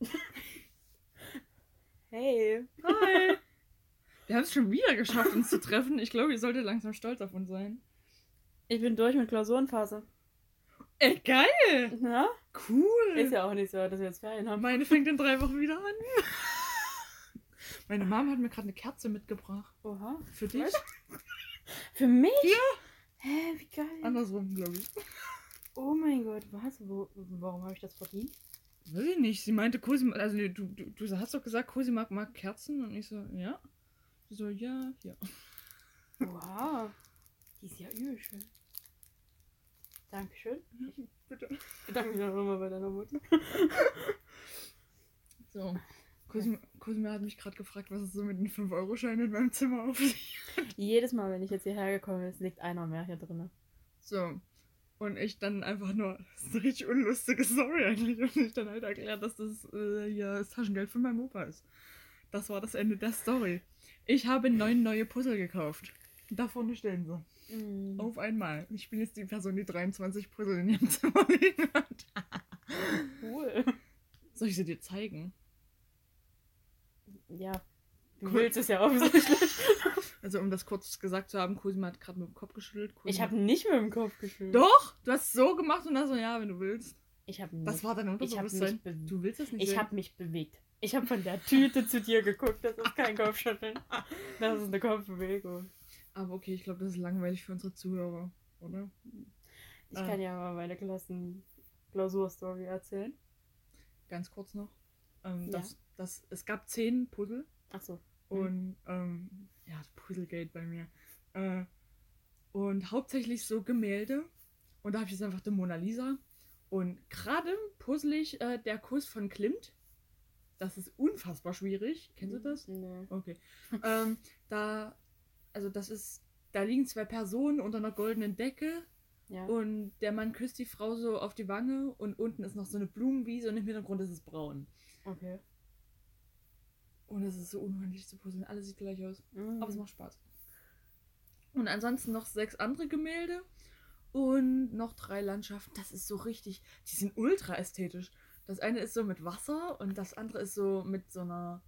Hey. Hi. Wir haben es schon wieder geschafft, uns zu treffen. Ich glaube, ihr solltet langsam stolz auf uns sein. Ich bin durch mit Klausurenphase. Ey, geil. Na? Cool. Ist ja auch nicht so, dass wir jetzt Ferien haben. Meine fängt in drei Wochen wieder an. Meine Mom hat mir gerade eine Kerze mitgebracht. Oha. Für dich? Für mich? Ja. Hä, wie geil. Andersrum, glaube ich. Oh mein Gott, was? Wo, warum habe ich das verdient? Weiß ich nicht. Sie meinte, Cosi, also du, du, du hast doch gesagt, Cosi mag, mag Kerzen. Und ich so, ja. Sie so, ja, ja. Wow. Die ist ja übel schön. Dankeschön. Ich Bitte. bedanke mich auch nochmal bei deiner Mutter. So. Cosima, Cosima hat mich gerade gefragt, was es so mit den 5-Euro-Scheinen in meinem Zimmer auf sich Jedes Mal, wenn ich jetzt hierher gekommen bin, liegt einer mehr hier drin. So. Und ich dann einfach nur, das ist eine richtig unlustige Story eigentlich. Und ich dann halt erklärt, dass das äh, hier das Taschengeld von meinem Opa ist. Das war das Ende der Story. Ich habe neun neue Puzzle gekauft. Da vorne stehen sie. Mhm. Auf einmal. Ich bin jetzt die Person, die 23 Puzzle in ihrem Zimmer liegen hat. Cool. Soll ich sie dir zeigen? Ja. Du Cool. willst es ja offensichtlich. Also, um das kurz gesagt zu haben, Cosima hat gerade mit dem Kopf geschüttelt. Ich Cosima- habe nicht mit dem Kopf geschüttelt. Doch! Du hast so gemacht und dann so, ja, wenn du willst. Ich habe Das nicht. war dein Ich Unterbewusstsein. Du willst das nicht Ich habe mich bewegt. Ich habe von der Tüte zu dir geguckt. Das ist kein Kopfschütteln. Das ist eine Kopfbewegung. Aber okay, ich glaube, das ist langweilig für unsere Zuhörer, oder? Ich Ah. kann ja mal meine Klassen Klausurstory erzählen. Ganz kurz noch. Ähm, Ja. das, das, es gab zehn Puzzle Achso. Und ähm, ja, Puzzlegate bei mir. Äh, und hauptsächlich so Gemälde. Und da habe ich jetzt einfach die Mona Lisa. Und gerade puzzle ich äh, der Kuss von Klimt. Das ist unfassbar schwierig. Kennst du das? Nee. Okay. ähm, da, also das ist, da liegen zwei Personen unter einer goldenen Decke Ja. und der Mann küsst die Frau so auf die Wange und unten ist noch so eine Blumenwiese und im Hintergrund ist es braun. Okay. Und es ist so unheimlich zu puzzeln. Alles sieht gleich aus. Mhm. Aber es macht Spaß. Und ansonsten noch sechs andere Gemälde und noch drei Landschaften. Das ist so richtig, die sind ultra ästhetisch. Das eine ist so mit Wasser und das andere ist so mit so einer,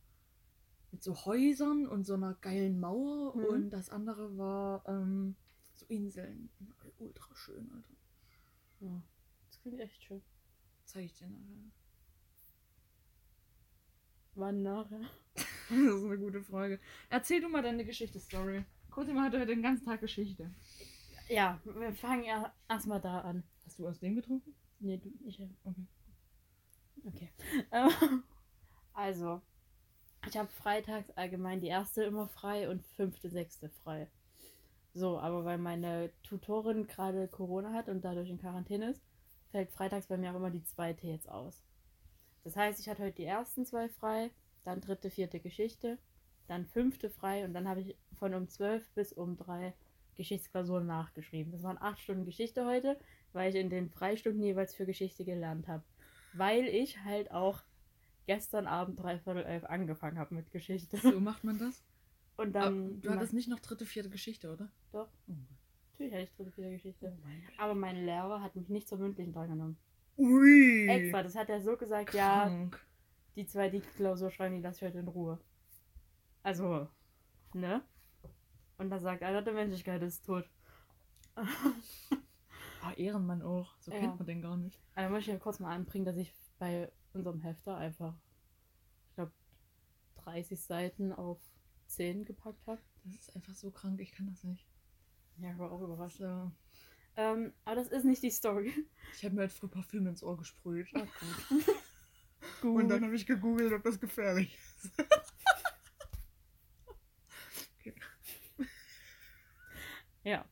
mit so Häusern und so einer geilen Mauer. Mhm. Und das andere war ähm, so Inseln. Ultra schön, Alter. Ja. Das klingt echt schön. Zeig ich dir nachher. Wann nachher? Das ist eine gute Frage. Erzähl du mal deine Geschichte-Story. Cosima hatte heute den ganzen Tag Geschichte. Ja, wir fangen ja erstmal da an. Hast du aus dem getrunken? Nee, du, ich. Okay. Okay. Also, ich habe freitags allgemein die erste immer frei und fünfte, sechste frei. So, aber weil meine Tutorin gerade Corona hat und dadurch in Quarantäne ist, fällt freitags bei mir auch immer die zweite jetzt aus. Das heißt, ich hatte heute die ersten zwei frei, dann dritte, vierte Geschichte, dann fünfte frei und dann habe ich von um zwölf bis um drei Geschichtsklausuren nachgeschrieben. Das waren acht Stunden Geschichte heute, weil ich in den Freistunden jeweils für Geschichte gelernt habe. Weil ich halt auch gestern Abend dreiviertel elf angefangen habe mit Geschichte. So macht man das? Und Aber dann. du hattest nicht noch dritte, vierte Geschichte, oder? Doch. Oh Natürlich hatte ich dritte, vierte Geschichte. mein Aber mein Lehrer hat mich nicht zur mündlichen drangenommen. Ui. Extra, das hat er so gesagt, ja, Krank. die zwei, die Klausur schreiben, die lasse ich heute in Ruhe. Also, ne? Und da sagt einer, der Menschlichkeit ist tot. Ah, Ehrenmann auch. So Ja. kennt man den gar nicht. Also möchte ich ja kurz mal anbringen, dass ich bei unserem Hefter einfach, ich glaube, 30 Seiten auf 10 gepackt habe. Das ist einfach so krank, ich kann das nicht. Ja, ich war auch überrascht. So. Ähm, aber das ist nicht die Story. Ich habe mir halt früher Parfüm ins Ohr gesprüht. Oh, gut. gut. Und dann habe ich gegoogelt, ob das gefährlich ist. Ja.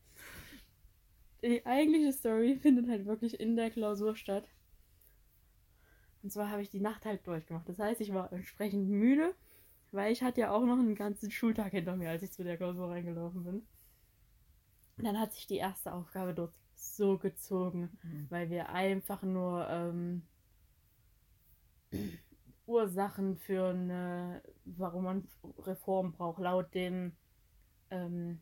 Die eigentliche Story findet halt wirklich in der Klausur statt. Und zwar habe ich die Nacht halt durchgemacht. Das heißt, ich war entsprechend müde, weil ich hatte ja auch noch einen ganzen Schultag hinter mir, als ich zu der Klausur reingelaufen bin. Und dann hat sich die erste Aufgabe dort so gezogen, Mhm. weil wir einfach nur ähm, Ursachen für eine, warum man Reform braucht, laut dem ähm,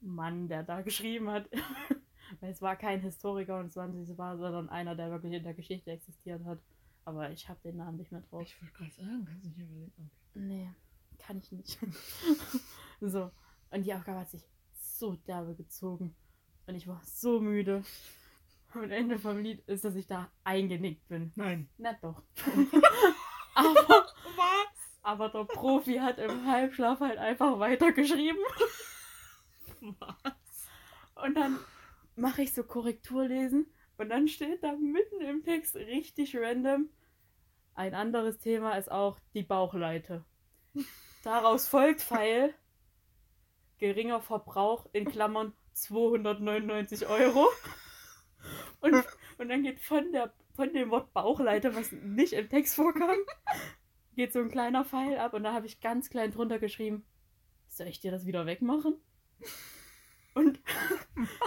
Mann, der da geschrieben hat. Weil es war kein Historiker und es war, es war sondern einer, der wirklich in der Geschichte existiert hat. Aber ich habe den Namen nicht mehr drauf. Ich wollte gerade sagen, kannst du nicht überlegen. Okay. Nee, kann ich nicht. so. Und die Aufgabe hat sich so derbe gezogen. Und ich war so müde. Und Ende vom Lied ist, dass ich da eingenickt bin. Nein. Na doch. aber, Was? aber der Profi hat im Halbschlaf halt einfach weitergeschrieben. Was? Und dann mache ich so Korrekturlesen. Und dann steht da mitten im Text richtig random. Ein anderes Thema ist auch die Bauchleite. Daraus folgt Pfeil. Geringer Verbrauch in Klammern 299 Euro. Und, und dann geht von, der, von dem Wort Bauchleite, was nicht im Text vorkam, geht so ein kleiner Pfeil ab. Und da habe ich ganz klein drunter geschrieben, soll ich dir das wieder wegmachen? Und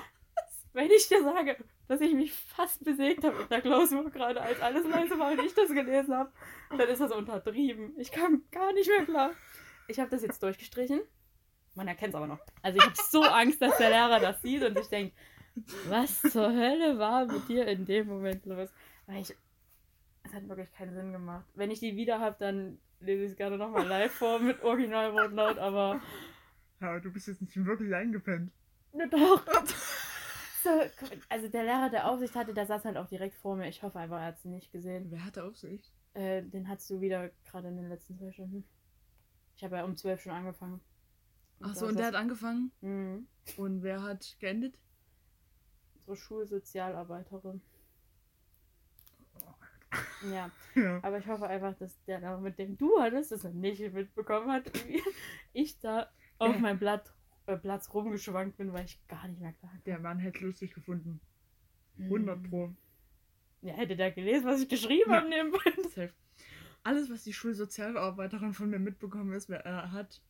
wenn ich dir sage, dass ich mich fast besägt habe in der Klausur gerade, als alles leise war und ich das gelesen habe, dann ist das untertrieben. Ich kam gar nicht mehr klar. Ich habe das jetzt durchgestrichen. Man erkennt es aber noch. Also ich habe so Angst, dass der Lehrer das sieht und ich denke, was zur Hölle war mit dir in dem Moment los? Weil ich, es hat wirklich keinen Sinn gemacht. Wenn ich die wieder habe, dann lese ich es gerne nochmal live vor mit Originalwortlaut, aber Ja, du bist jetzt nicht wirklich eingepennt. na doch. So, also der Lehrer, der Aufsicht hatte, der saß halt auch direkt vor mir. Ich hoffe einfach, er hat es nicht gesehen. Wer hatte Aufsicht? Äh, den hattest du wieder gerade in den letzten zwei Stunden. Ich habe ja um zwölf schon angefangen. Achso, und der hat angefangen. Mhm. Und wer hat geendet? Unsere Schulsozialarbeiterin. Ja, Ja. aber ich hoffe einfach, dass der Lehrer, mit dem du hattest, das nicht mitbekommen hat, wie ich da auf meinem Blatt, äh, Platz rumgeschwankt bin, weil ich gar nicht mehr klar kam. Der Mann hätte lustig gefunden. 100 Pro. Ja, hätte der gelesen, was ich geschrieben Ja. habe. Safe. Alles, was die Schulsozialarbeiterin von mir mitbekommen ist, wer, äh, hat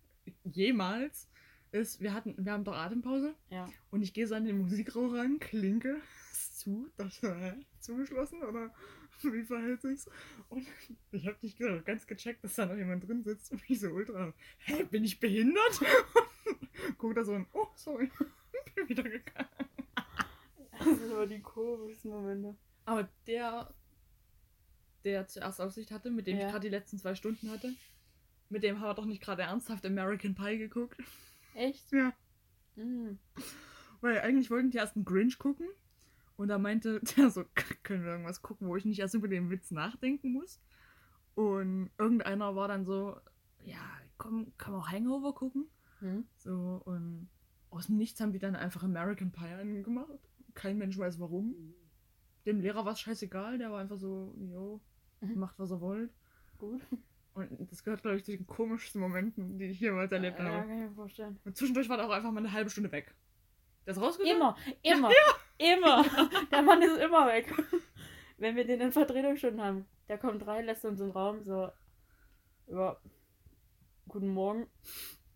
jemals, ist, wir hatten, wir haben doch Atempause Ja. und ich gehe so an den Musikraum ran, klinke ist zu, das äh, zugeschlossen oder wie verhält sich's? Und ich habe nicht ganz gecheckt, dass da noch jemand drin sitzt und ich so ultra, hä, bin ich behindert? Und guck da so und, oh, sorry, bin wieder gegangen. Das sind aber die komischsten Momente. Aber der, der zuerst Aufsicht hatte, mit dem Ja. ich gerade die letzten zwei Stunden hatte, mit dem haben wir doch nicht gerade ernsthaft American Pie geguckt. Echt? Ja. Mhm. Weil eigentlich wollten die erst einen Grinch gucken. Und da meinte der so, können wir irgendwas gucken, wo ich nicht erst über den Witz nachdenken muss. Und irgendeiner war dann so, ja, komm, kann man auch Hangover gucken. Mhm. So, und aus dem Nichts haben die dann einfach American Pie angemacht. Kein Mensch weiß warum. Dem Lehrer war es scheißegal, der war einfach so, jo, Mhm. macht was er wollt. Gut. Und das gehört, glaube ich, zu den komischsten Momenten, die ich jemals erlebt ja, habe. kann ich mir vorstellen. Und zwischendurch war der auch einfach mal eine halbe Stunde weg. Der ist rausgegangen? Immer, immer, immer. Der Mann ist immer weg. Wenn wir den in Vertretungsstunden haben, der kommt rein, lässt uns im Raum so, ja, guten Morgen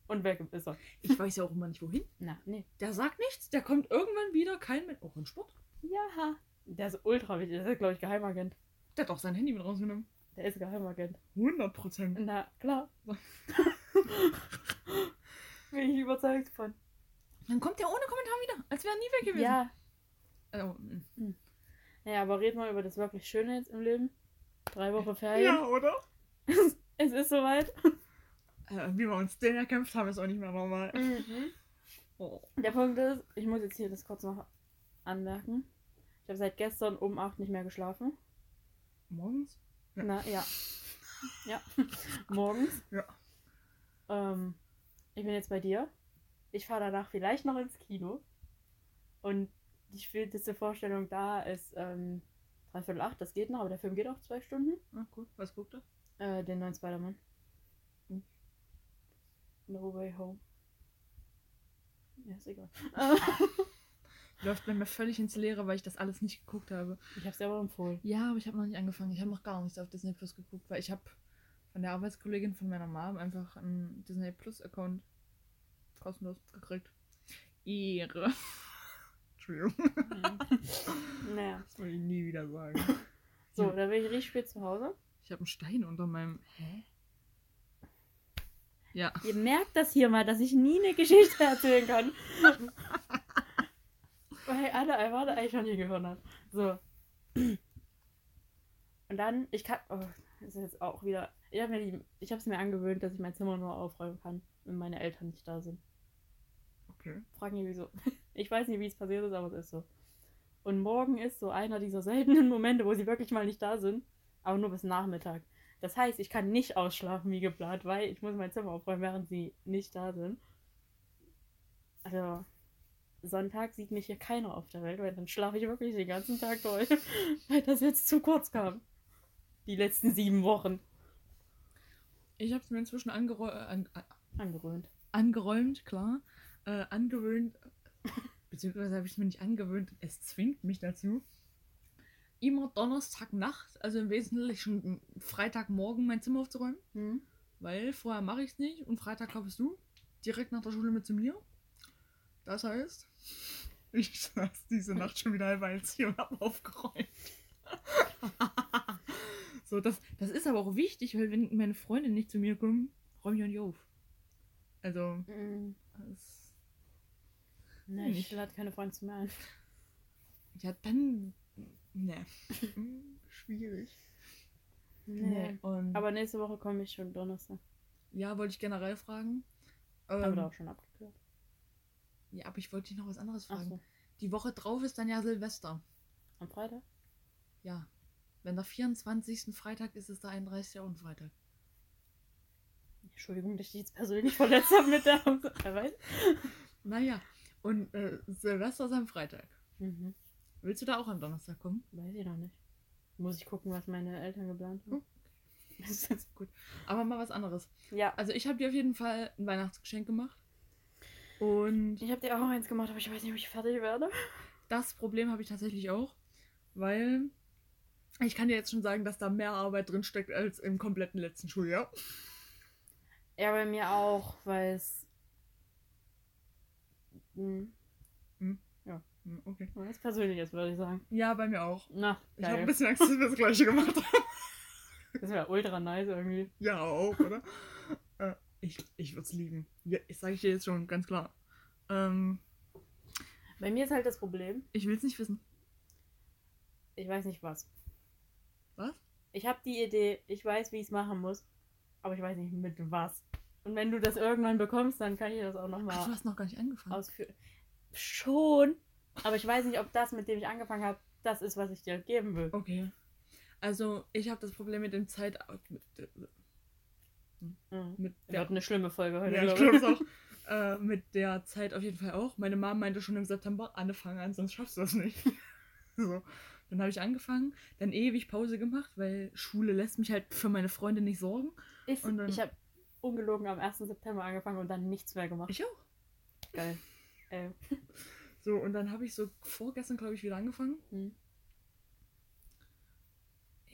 und weg ist er. Ich weiß ja auch immer nicht, wohin. Na, nee. Der sagt nichts, der kommt irgendwann wieder, kein Mensch. Auch in Sport. Ja. Der ist ultra wichtig. Der ist, glaube ich, Geheimagent. Der hat auch sein Handy mit rausgenommen. Der ist Geheimagent. 100 Prozent. Na, klar. Bin ich überzeugt von. Dann kommt der ohne Kommentar wieder, als wäre er nie weg gewesen. Ja. Mm. Naja, aber red mal über das wirklich Schöne jetzt im Leben. Drei Wochen Ferien. ja, oder? Es ist soweit. Äh, wie wir uns den erkämpft haben, ist auch nicht mehr normal. Mhm. Oh. Der Punkt ist, ich muss jetzt hier das kurz noch anmerken. Ich habe seit gestern um 8 nicht mehr geschlafen. Morgens? Na, ja. Ja. Morgens. Ja. Ähm, ich bin jetzt bei dir. Ich fahre danach vielleicht noch ins Kino. Und die späteste Vorstellung da ist ähm, dreiviertel acht. Das geht noch, aber der Film geht auch zwei Stunden. Ah, cool. Was guckt er? Äh, den neuen Spider-Man. Hm. No Way Home. Ja, ist egal. Läuft bei mir völlig ins Leere, weil ich das alles nicht geguckt habe. ich hab's dir aber empfohlen. Ja, aber ich habe noch nicht angefangen. Ich habe noch gar nichts auf Disney Plus geguckt, weil ich habe von der Arbeitskollegin von meiner Mom einfach einen Disney Plus Account kostenlos gekriegt. Ehre. Entschuldigung. naja. Das wollte ich nie wieder sagen. So, da bin ich richtig spät zu Hause. Ich habe einen Stein unter meinem. Hä? Ja. Ihr merkt das hier mal, dass ich nie eine Geschichte erzählen kann. Weil alle einfach eigentlich schon nie gehört haben. So. Und dann, ich kann, oh, das ist jetzt auch wieder, ich habe mir ich es mir angewöhnt, dass ich mein Zimmer nur aufräumen kann, wenn meine Eltern nicht da sind. Okay. Frag mich wieso. Ich weiß nicht, wie es passiert ist, aber es ist so. Und morgen ist so einer dieser seltenen Momente, wo sie wirklich mal nicht da sind, aber nur bis Nachmittag. Das heißt, ich kann nicht ausschlafen wie geplant, weil ich muss mein Zimmer aufräumen, während sie nicht da sind. Also, Sonntag sieht mich hier keiner auf der Welt, weil dann schlafe ich wirklich den ganzen Tag durch, weil das jetzt zu kurz kam. Die letzten sieben Wochen. Ich habe es mir inzwischen angerä an Angerönt. angeräumt, klar. Äh, angewöhnt, beziehungsweise habe ich es mir nicht angewöhnt, es zwingt mich dazu. Immer Donnerstagnacht, also im Wesentlichen Freitagmorgen mein Zimmer aufzuräumen, Hm? weil vorher mache ich es nicht und Freitag kommst du direkt nach der Schule mit zu mir. Das heißt, ich saß diese Nacht schon wieder halb eins hier und habe aufgeräumt. so, das, das ist aber auch wichtig, weil wenn meine Freunde nicht zu mir kommen, räume ich auch nicht auf. Also, Mhm. das, Ne, Nicht. ich lade keine Freunde zu mir ein. ja, dann, ne, Hm, schwierig. Nee. und, Aber nächste Woche komme ich schon Donnerstag. ja, wollte ich generell fragen. Haben Ähm, wir auch schon abgeklärt. Ja, aber ich wollte dich noch was anderes fragen. Achso. Die Woche drauf ist dann ja Silvester. Am Freitag? Ja. Wenn der 24. Freitag ist, ist der 31. auch ein Freitag. Entschuldigung, dass ich dich jetzt persönlich verletzt habe mit der. Wer weiß? Naja, und äh, Silvester ist am Freitag. Mhm. Willst du da auch am Donnerstag kommen? Weiß ich noch nicht. Muss ich gucken, was meine Eltern geplant haben. Das ist jetzt gut. Aber mal was anderes. Ja. Also ich habe dir auf jeden Fall ein Weihnachtsgeschenk gemacht. Und Ich habe dir auch eins gemacht, aber ich weiß nicht, ob ich fertig werde. das Problem habe ich tatsächlich auch, weil ich kann dir jetzt schon sagen, dass da mehr Arbeit drin steckt als im kompletten letzten Schuljahr. Ja, bei mir auch, weil es. Hm, Hm, Okay. was Persönliches, würde ich sagen. Ja, bei mir auch. Na, Ich habe ein geil. bisschen Angst, dass wir das gleiche gemacht haben. Das wäre ultra nice irgendwie. Ja, auch, oder? ich ich würde es lieben. Das sage ich dir jetzt schon, ganz klar. Ähm, Bei mir ist halt das Problem, ich will es nicht wissen. ich weiß nicht was. Was? Ich habe die Idee, ich weiß, wie ich es machen muss, aber ich weiß nicht mit was. Und wenn du das irgendwann bekommst, dann kann ich das auch Ach, du nochmal hast noch gar nicht angefangen. ausführen. Schon, aber ich weiß nicht, ob das, mit dem ich angefangen habe, das ist, was ich dir geben will. Okay. Also, ich habe das Problem mit dem Zeit... Mhm. mit Wird der, eine schlimme Folge heute. ja, ich glaube es auch. Äh, mit der Zeit auf jeden Fall auch. Meine Mom meinte schon im September, Anne, fang an, sonst schaffst du das nicht. so. Dann habe ich angefangen, dann ewig Pause gemacht, weil Schule lässt mich halt für meine Freunde nicht sorgen. Dann- ich habe ungelogen am 1. September angefangen und dann nichts mehr gemacht. Ich auch. Geil. Äh, So, und dann habe ich so vorgestern, glaube ich, wieder angefangen. hm.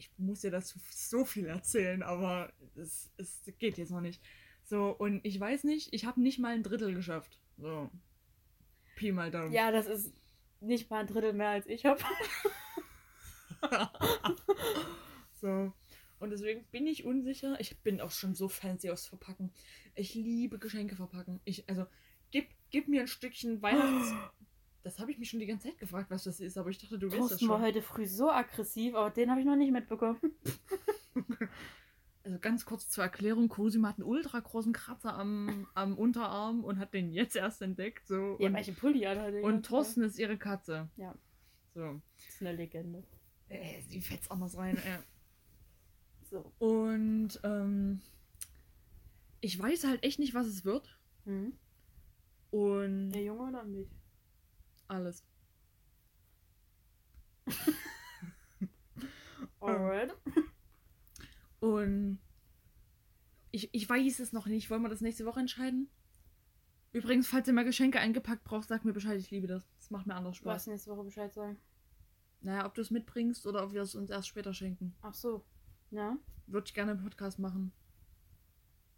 Ich muss dir dazu so viel erzählen, aber es, es geht jetzt noch nicht. So, und ich weiß nicht, ich habe nicht mal ein Drittel geschafft. So. Pi mal Daumen. Ja, das ist nicht mal ein Drittel mehr als ich habe. so. Und deswegen bin ich unsicher. Ich bin auch schon so fancy aufs Verpacken. Ich liebe Geschenke verpacken. Ich, also, gib, gib mir ein Stückchen Weihnachts. Das habe ich mich schon die ganze Zeit gefragt, was das ist, aber ich dachte, du weißt das Thorsten war schon. heute früh so aggressiv, aber den habe ich noch nicht mitbekommen. Also ganz kurz zur Erklärung, Cosima hat einen ultra großen Kratzer am, am Unterarm und hat den jetzt erst entdeckt. So. Ja, und, welche Pulli hat er und? Thorsten ist ihre Katze. Ja. So. Das ist eine Legende. Äh, sie fetzt anders rein. Äh. So. Und ähm, ich weiß halt echt nicht, was es wird. Mhm. Und Der Junge oder mich? Alles. Alright. Und ich, ich weiß es noch nicht. Wollen wir das nächste Woche entscheiden? Übrigens, falls ihr mal Geschenke eingepackt braucht, sag mir Bescheid. Ich liebe das. Das macht mir anders Du was Spaß. nächste Woche Bescheid sagen. Naja, ob du es mitbringst oder ob wir es uns erst später schenken. Ach so. Ja. Würde ich gerne im Podcast machen.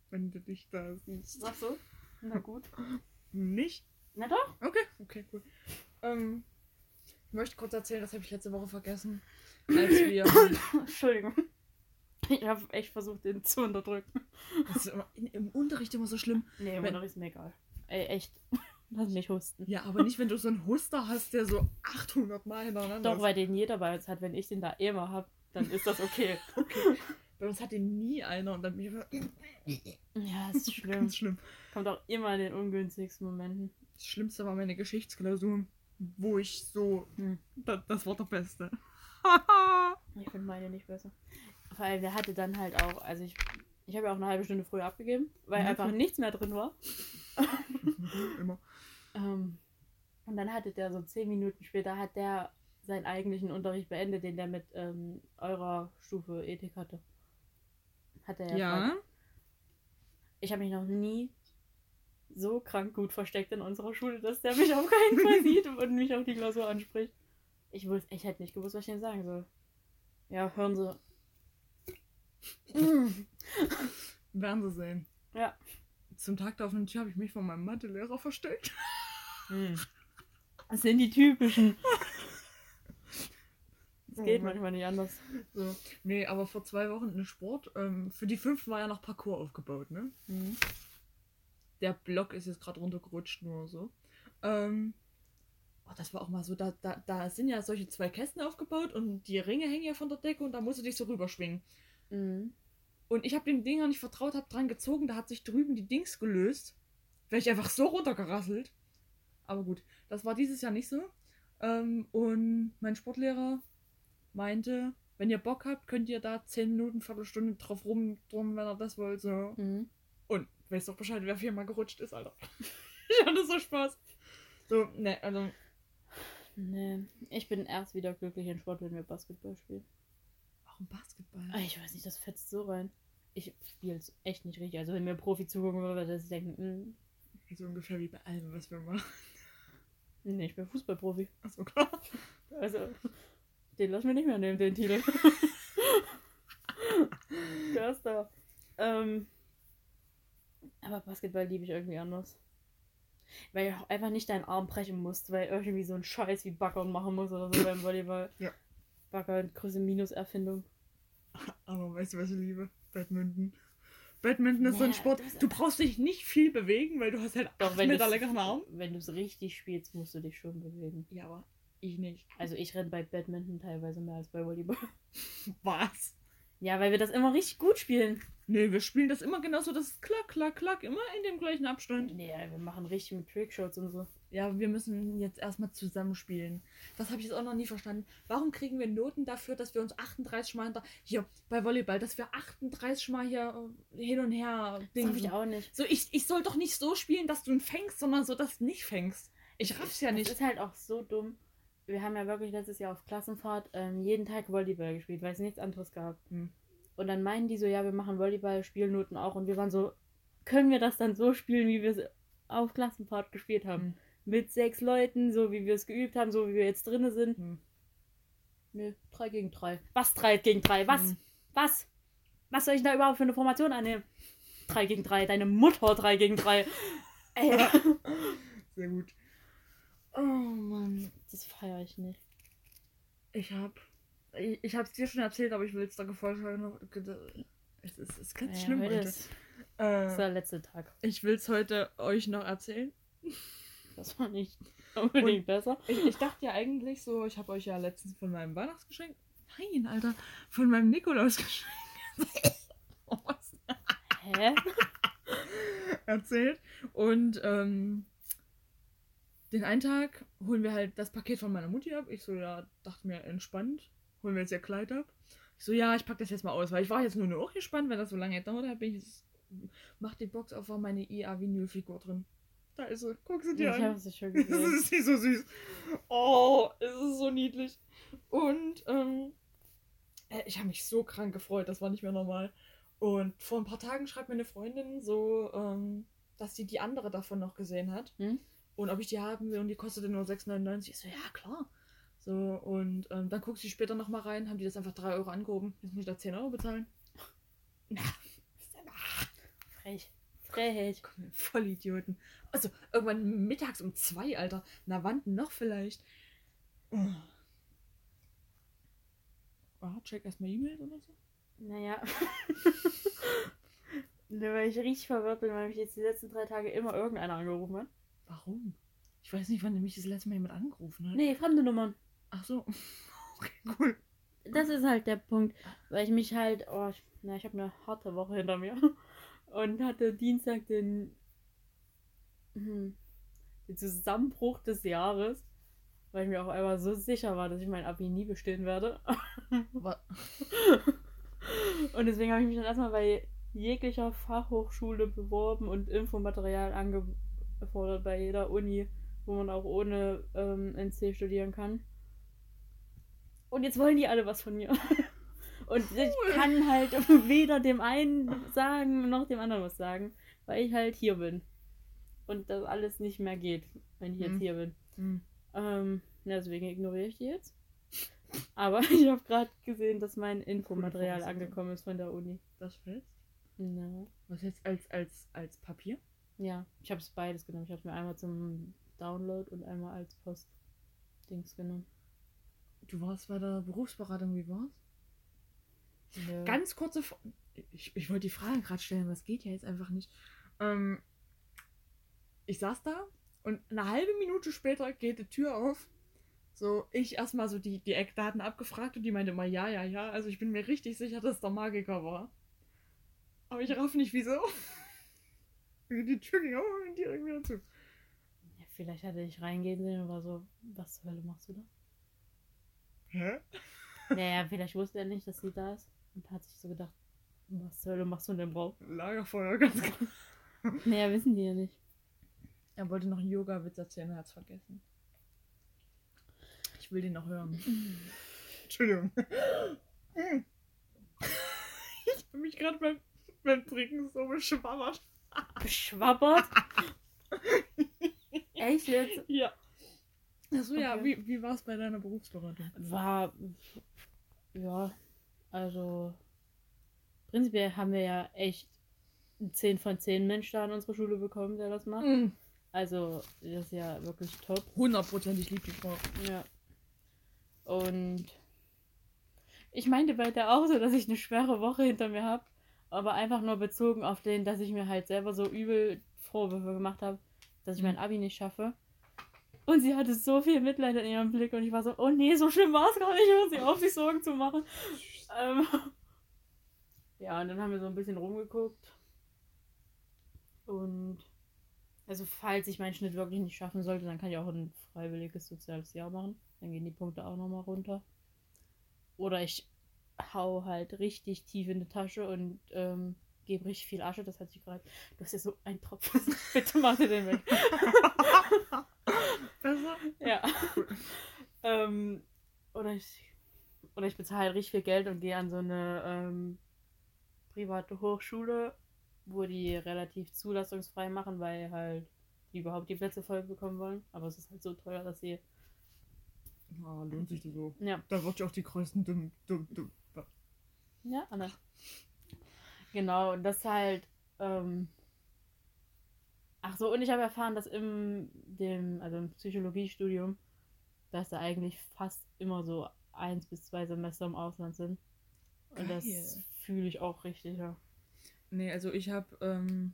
Wenn du dich da siehst. Ach so. Na gut. Nicht? Na doch. Okay, okay, cool. Ähm, ich möchte kurz erzählen, das habe ich letzte Woche vergessen. Als wir. Entschuldigung. Ich habe echt versucht, den zu unterdrücken. das ist immer, in, Im Unterricht immer so schlimm. Nee, Wenn- Wenn... ist mir egal. Ey, echt. Lass mich husten. Ja, aber nicht, wenn du so einen Huster hast, der so 800 Mal hintereinander Doch, weil den jeder bei uns hat, wenn ich den da immer hab. dann ist das okay. Bei uns hatte nie einer und dann bin ich Ja, ist schlimm. ganz schlimm. Kommt auch immer in den ungünstigsten Momenten. Das Schlimmste war meine Geschichtsklausur, wo ich so. Hm. Das, das war der Beste. Ich finde meine nicht besser. Vor allem, der hatte dann halt auch, also ich, ich habe ja auch eine halbe Stunde früher abgegeben, weil Ja, einfach nichts mehr drin war. Immer. Ähm, und dann hatte der so zehn Minuten später, hat der seinen eigentlichen Unterricht beendet, den der mit ähm, eurer Stufe Ethik hatte. Hat er ja. Ja. Ich habe mich noch nie so krank gut versteckt in unserer Schule, dass der mich auf keinen Fall sieht und mich auf die Klausur anspricht. Ich wusste, ich hätte nicht gewusst, was ich denn sagen soll. Ja, hören Sie. Werden Sie sehen. Ja. Zum Tag der offenen Tür habe ich mich von meinem Mathelehrer versteckt. Hm. Das sind die typischen. Es Oh geht Mann. manchmal nicht anders. So. Nee, aber vor zwei Wochen in Sport, ähm, für die fünften war ja noch Parcours aufgebaut, ne? Mhm. Der Block ist jetzt gerade runtergerutscht, nur so. Ähm, oh, das war auch mal so, da, da, da sind ja solche zwei Kästen aufgebaut und die Ringe hängen ja von der Decke und da musst du dich so rüberschwingen. Mhm. Und ich habe den Dingern nicht vertraut, habe dran gezogen, da hat sich drüben die Dings gelöst. Wäre ich einfach so runtergerasselt. Aber gut, das war dieses Jahr nicht so. Ähm, und mein Sportlehrer meinte, wenn ihr Bock habt, könnt ihr da 10 Minuten, Viertelstunde drauf rumdrehen, wenn ihr das wollt. So. Mhm. Weißt doch Bescheid, wer viermal gerutscht ist, Alter. ich hatte so Spaß. So, ne, also. Nee, ich bin erst wieder glücklich in Sport, wenn wir Basketball spielen. Warum Basketball? Ah, Ich weiß nicht, das fetzt so rein. Ich spiele es echt nicht richtig. Also wenn mir Profi zugucken würde, dass ich denken, hm, So ungefähr wie bei allem, was wir machen. nee, ich bin Fußballprofi. Achso, klar. Also, den lass mir nicht mehr nehmen, den Titel. Der ist da. Ähm, aber Basketball liebe ich irgendwie anders. Weil du auch einfach nicht deinen Arm brechen musst, weil irgendwie so ein Scheiß wie Backern machen muss oder so beim Volleyball. Ja. Backern, größte Minus-Erfindung. Aber weißt du, was ich liebe? Badminton. Badminton ist so ein Sport. Du brauchst dich nicht viel bewegen, weil du hast halt Doch, wenn Meter längeren Arm. Wenn du es richtig spielst, musst du dich schon bewegen. Ja, aber ich nicht. Also ich renne bei Badminton teilweise mehr als bei Volleyball. Was? Ja, weil wir das immer richtig gut spielen. Nee, wir spielen das immer genauso. Das ist klack, klack, klack. Immer in dem gleichen Abstand. Nee, wir machen richtig mit Trickshots und so. Ja, wir müssen jetzt erstmal zusammenspielen. Das habe ich jetzt auch noch nie verstanden. Warum kriegen wir Noten dafür, dass wir uns 38 Mal hinter. Hier, bei Volleyball, dass wir 38 Mal hier äh, hin und her Das hab ich auch nicht. So, ich, ich soll doch nicht so spielen, dass du ihn fängst, sondern so, dass du nicht fängst. Ich raff's ja Das nicht. ist halt auch so dumm. Wir haben ja wirklich letztes Jahr auf Klassenfahrt ähm, jeden Tag Volleyball gespielt, weil es nichts anderes gab. Hm. Und dann meinen die so, ja, wir machen Volleyball, Spielnoten auch. Und wir waren so, können wir das dann so spielen, wie wir es auf Klassenfahrt gespielt haben? Hm. Mit sechs Leuten, so wie wir es geübt haben, so wie wir jetzt drinne sind. Hm. Nö, drei gegen drei. Was drei gegen drei? Was? Hm. Was? Was soll ich da überhaupt für eine Formation annehmen? Drei gegen drei, deine Mutter drei gegen drei. Ey, Sehr gut. Oh Mann. das feiere ich nicht. Ich hab. Ich, ich hab's dir schon erzählt, aber ich will es da gefolgt haben. Es ist, es ist ganz Ja, schlimm, heute ist, das ist Äh, der letzte Tag. ich will's heute euch noch erzählen. Das war nicht unbedingt besser. Ich, ich dachte ja eigentlich so, ich habe euch ja letztens von meinem Weihnachtsgeschenk. Nein, Alter, von meinem Nikolausgeschenk. oh? Hä? erzählt. Und ähm, den einen Tag holen wir halt das Paket von meiner Mutti ab. Ich so, ja, dachte mir, entspannt. Holen wir jetzt ihr Kleid ab. Ich so, ja, ich pack das jetzt mal aus, weil ich war jetzt nur noch gespannt, wenn das so lange dauert, hab ich es. Mach die Box auf, war meine IA-Vinyl-Figur drin. Da ist sie. Guck sie Ich dir an. habe es schon Das gesehen. ist nicht so süß. Oh, es ist so niedlich. Und ähm, äh, ich habe mich so krank gefreut, das war nicht mehr normal. Und vor ein paar Tagen schreibt mir eine Freundin so, ähm, dass sie die andere davon noch gesehen hat. Hm? Und ob ich die haben will und die kostete nur 6,99. Ich so, ja klar. So, und ähm, dann guckst du später nochmal rein, haben die das einfach 3 Euro angehoben. Jetzt muss ich da 10 Euro bezahlen. Na, Frech. Frech. Komm, Vollidioten. Also, irgendwann mittags um zwei, Alter. Na, wann noch vielleicht? Oh. Ah, check erstmal E-Mail oder so. Naja. Ne, weil ich richtig verwirrt bin, weil mich jetzt die letzten drei Tage immer irgendeiner angerufen hat. Warum? Ich weiß nicht, wann mich das letzte Mal jemand angerufen hat. Nee, fremde Nummern. Ach so. Okay, cool. das ist halt der Punkt, weil ich mich halt, oh, ich, na, ich habe eine harte Woche hinter mir und hatte Dienstag den, hm, den Zusammenbruch des Jahres, weil ich mir auch einmal so sicher war, dass ich mein Abi nie bestehen werde. Und deswegen habe ich mich dann erstmal bei jeglicher Fachhochschule beworben und Infomaterial angefordert bei jeder Uni, wo man auch ohne ähm, NC studieren kann. Und jetzt wollen die alle was von mir. Und ich kann halt weder dem einen sagen noch dem anderen was sagen, weil ich halt hier bin. Und das alles nicht mehr geht, wenn ich jetzt Mhm. hier bin. Hm. Ähm, deswegen ignoriere ich die jetzt. Aber ich habe gerade gesehen, dass mein Infomaterial angekommen ist von der Uni. das fällt. Ja. Was jetzt als, als, als Papier? Ja, ich habe es beides genommen. Ich habe es mir einmal zum Download und einmal als Post-Dings genommen. Du warst bei der Berufsberatung, wie war's? Ja. Ganz kurze Fra ich, ich wollte die Frage gerade stellen, was geht ja jetzt einfach nicht. Ähm, ich saß da und eine halbe Minute später geht die Tür auf. So, ich erstmal so die, die Eckdaten abgefragt und die meinte immer, ja, ja, ja. Also ich bin mir richtig sicher, dass es der Magiker war. Aber ich raff nicht, wieso. Die Tür ging auf und direkt wieder zu. Ja, vielleicht hatte ich reingehen sehen und war so, was zur Hölle machst du da? Hä? Naja, vielleicht wusste er nicht, dass sie da ist. Und hat sich so gedacht, was zur Hölle machst du denn Brauch? Lagerfeuer, ganz klar. Naja, wissen die ja nicht. Er wollte noch einen Yoga-Witz erzählen, er hat's vergessen. Ich will den noch hören. Entschuldigung. Ich habe mich gerade beim, beim Trinken so beschwabbert. Beschwabbert? Echt jetzt? Ja. Achso, ja, Okay. wie, wie war es bei deiner Berufsberatung? War, ja, also, prinzipiell haben wir ja echt 10 von 10 Menschen da in unsere Schule bekommen, der das macht. Mhm. Also, das ist ja wirklich top. Hundertprozentig lieb die Frau. Ja. Und ich meinte bei der auch so, dass ich eine schwere Woche hinter mir habe, aber einfach nur bezogen auf den, dass ich mir halt selber so übel Vorwürfe gemacht habe, dass ich mein Abi nicht schaffe. Und sie hatte so viel Mitleid in ihrem Blick und ich war so, oh nee, so schlimm war es gar nicht, hör sie auf, sich Sorgen zu machen. Ähm, ja, und dann haben wir so ein bisschen rumgeguckt. Und also falls ich meinen Schnitt wirklich nicht schaffen sollte, dann kann ich auch ein freiwilliges soziales Jahr machen. Dann gehen die Punkte auch nochmal runter. Oder ich hau halt richtig tief in die Tasche und ähm, gebe richtig viel Asche. Das hat sich gerade. Du hast ja so einen Tropfen. Bitte mach dir den weg. Besser? ja. ähm, oder ich. Oder ich bezahle halt richtig viel Geld und gehe an so eine ähm, private Hochschule, wo die relativ zulassungsfrei machen, weil halt die überhaupt die Plätze voll bekommen wollen. Aber es ist halt so teuer, dass sie. Ah, lohnt sich das so. Ja, Da wird ja auch die größten dumm, dumm, dumm. ja, Anna. Genau, und das halt. Ähm, ach so, und ich habe erfahren, dass im dem, also im Psychologiestudium, dass da eigentlich fast immer so eins bis zwei Semester im Ausland sind. Und das Geil. fühle ich auch richtig, ja. Nee, also ich habe, ähm,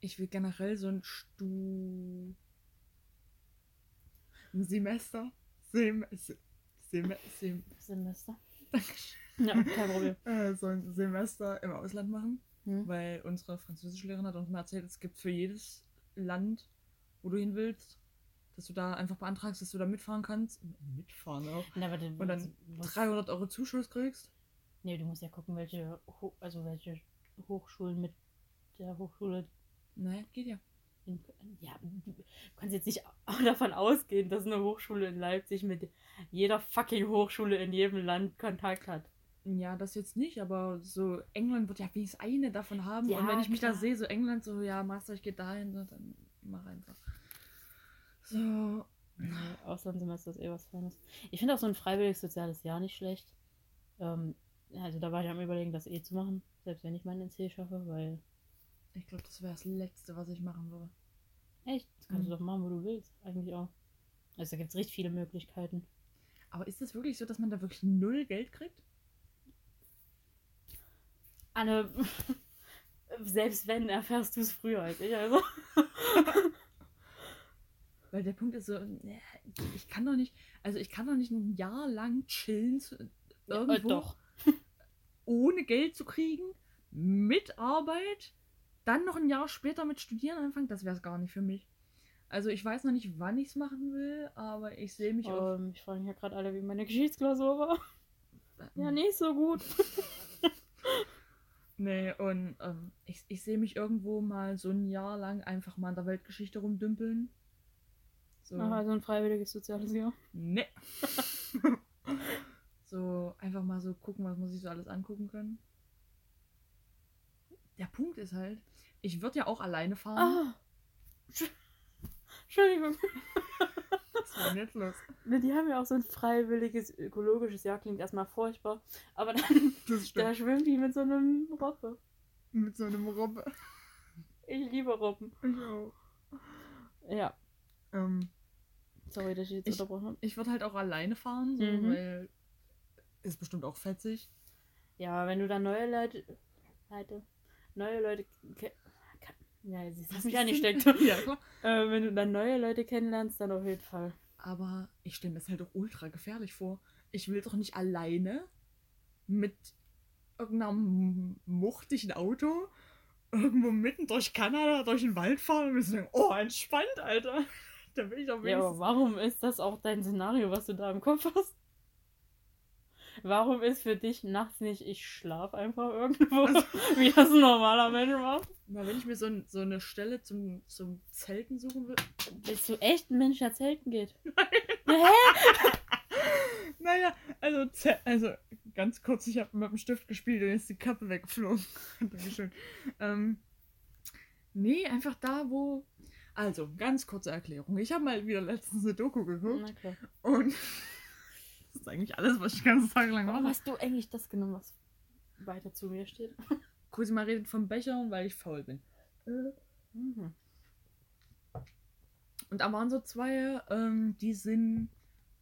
ich will generell so ein Stu... Ein Semester. Sem Se Sem Sem Semester. Dankeschön. Ja, kein Problem. äh, so ein Semester im Ausland machen, Hm? weil unsere Französischlehrerin hat uns mal erzählt, es gibt für jedes Land, wo du hin willst, dass du da einfach beantragst, dass du da mitfahren kannst. Mitfahren auch. Na, aber du, Und dann was- 300 Euro Zuschuss kriegst. Nee, du musst ja gucken, welche, Ho also welche Hochschulen mit der Hochschule Naja, geht ja. in, ja, du kannst jetzt nicht davon ausgehen, dass eine Hochschule in Leipzig mit jeder fucking Hochschule in jedem Land Kontakt hat. Ja, das jetzt nicht, aber so England wird ja wenigstens eine davon haben. Ja, und wenn ich mich da klar. sehe, so England, so, ja, Master, ich gehe dahin, so, dann mach einfach. So. Nee, Auslandssemester ist eh was Feines. Ich finde auch so ein freiwilliges soziales Jahr nicht schlecht. Ähm, also da war ich am überlegen, das eh zu machen, selbst wenn ich meinen NC schaffe, weil Ich glaube, das wäre das Letzte, was ich machen würde. echt, das kannst Mhm. du doch machen, wo du willst, eigentlich auch. Also da gibt es richtig viele Möglichkeiten. Aber ist das wirklich so, dass man da wirklich null Geld kriegt? Anne, selbst wenn, erfährst du es früher als ich, also. Weil der Punkt ist so, äh, ich kann doch nicht, also ich kann doch nicht ein Jahr lang chillen, Ja, äh, irgendwo doch. ohne Geld zu kriegen, mit Arbeit, dann noch ein Jahr später mit Studieren anfangen, das wäre es gar nicht für mich. Also ich weiß noch nicht, wann ich es machen will, aber ich sehe mich. Ähm, ich frage mich ja gerade alle, wie meine Geschichtsklausur war. Ähm, Ja, nicht so gut. Nee, und ähm, ich, ich sehe mich irgendwo mal so ein Jahr lang einfach mal in der Weltgeschichte rumdümpeln. So. Ach, also ein freiwilliges soziales Jahr. Nee. so, einfach mal so gucken, was man sich so alles angucken kann. Der Punkt ist halt, ich würde ja auch alleine fahren. Ah. Entsch- Entschuldigung. Was war jetzt los? Ne, Die haben ja auch so ein freiwilliges ökologisches Jahr, klingt erstmal furchtbar. Aber dann da schwimmen die mit so einem Robbe. Mit so einem Robbe. Ich liebe Robben. Ich auch. Ja, Ähm, sorry, dass ich jetzt Ich- unterbrochen habe. ich würde halt auch alleine fahren, so, Mhm. weil ist bestimmt auch fetzig. Ja, wenn du dann neue Leute. Leute. Neue Leute. Ja, jetzt ist das mich angesteckt. ja, äh, wenn du dann neue Leute kennenlernst, dann auf jeden Fall. Aber ich stelle mir das halt auch ultra gefährlich vor. Ich will doch nicht alleine mit irgendeinem muchtigen Auto irgendwo mitten durch Kanada, durch den Wald fahren und sagen, oh, entspannt, Alter. Da will ich doch Ja, wenigstens... aber warum ist das auch dein Szenario, was du da im Kopf hast? Warum ist für dich nachts nicht, ich schlaf einfach irgendwo, wie das ein normaler Mensch macht? Na, wenn ich mir so, ein, so eine Stelle zum, zum Zelten suchen will... Bist du echt ein Mensch, der zelten geht? Hä? Naja, also, also ganz kurz, ich habe mit dem Stift gespielt und ist die Kappe weggeflogen. Dankeschön. Ähm, nee, einfach da, wo. Also, ganz kurze Erklärung. Ich habe mal wieder letztens eine Doku geguckt Na klar. und das ist eigentlich alles, was ich den ganzen Tag lang Warum mache. hast du eigentlich das genommen, was weiter zu mir steht? Cosima redet vom Becher, weil ich faul bin. Mhm. Und da waren so zwei, ähm, die sind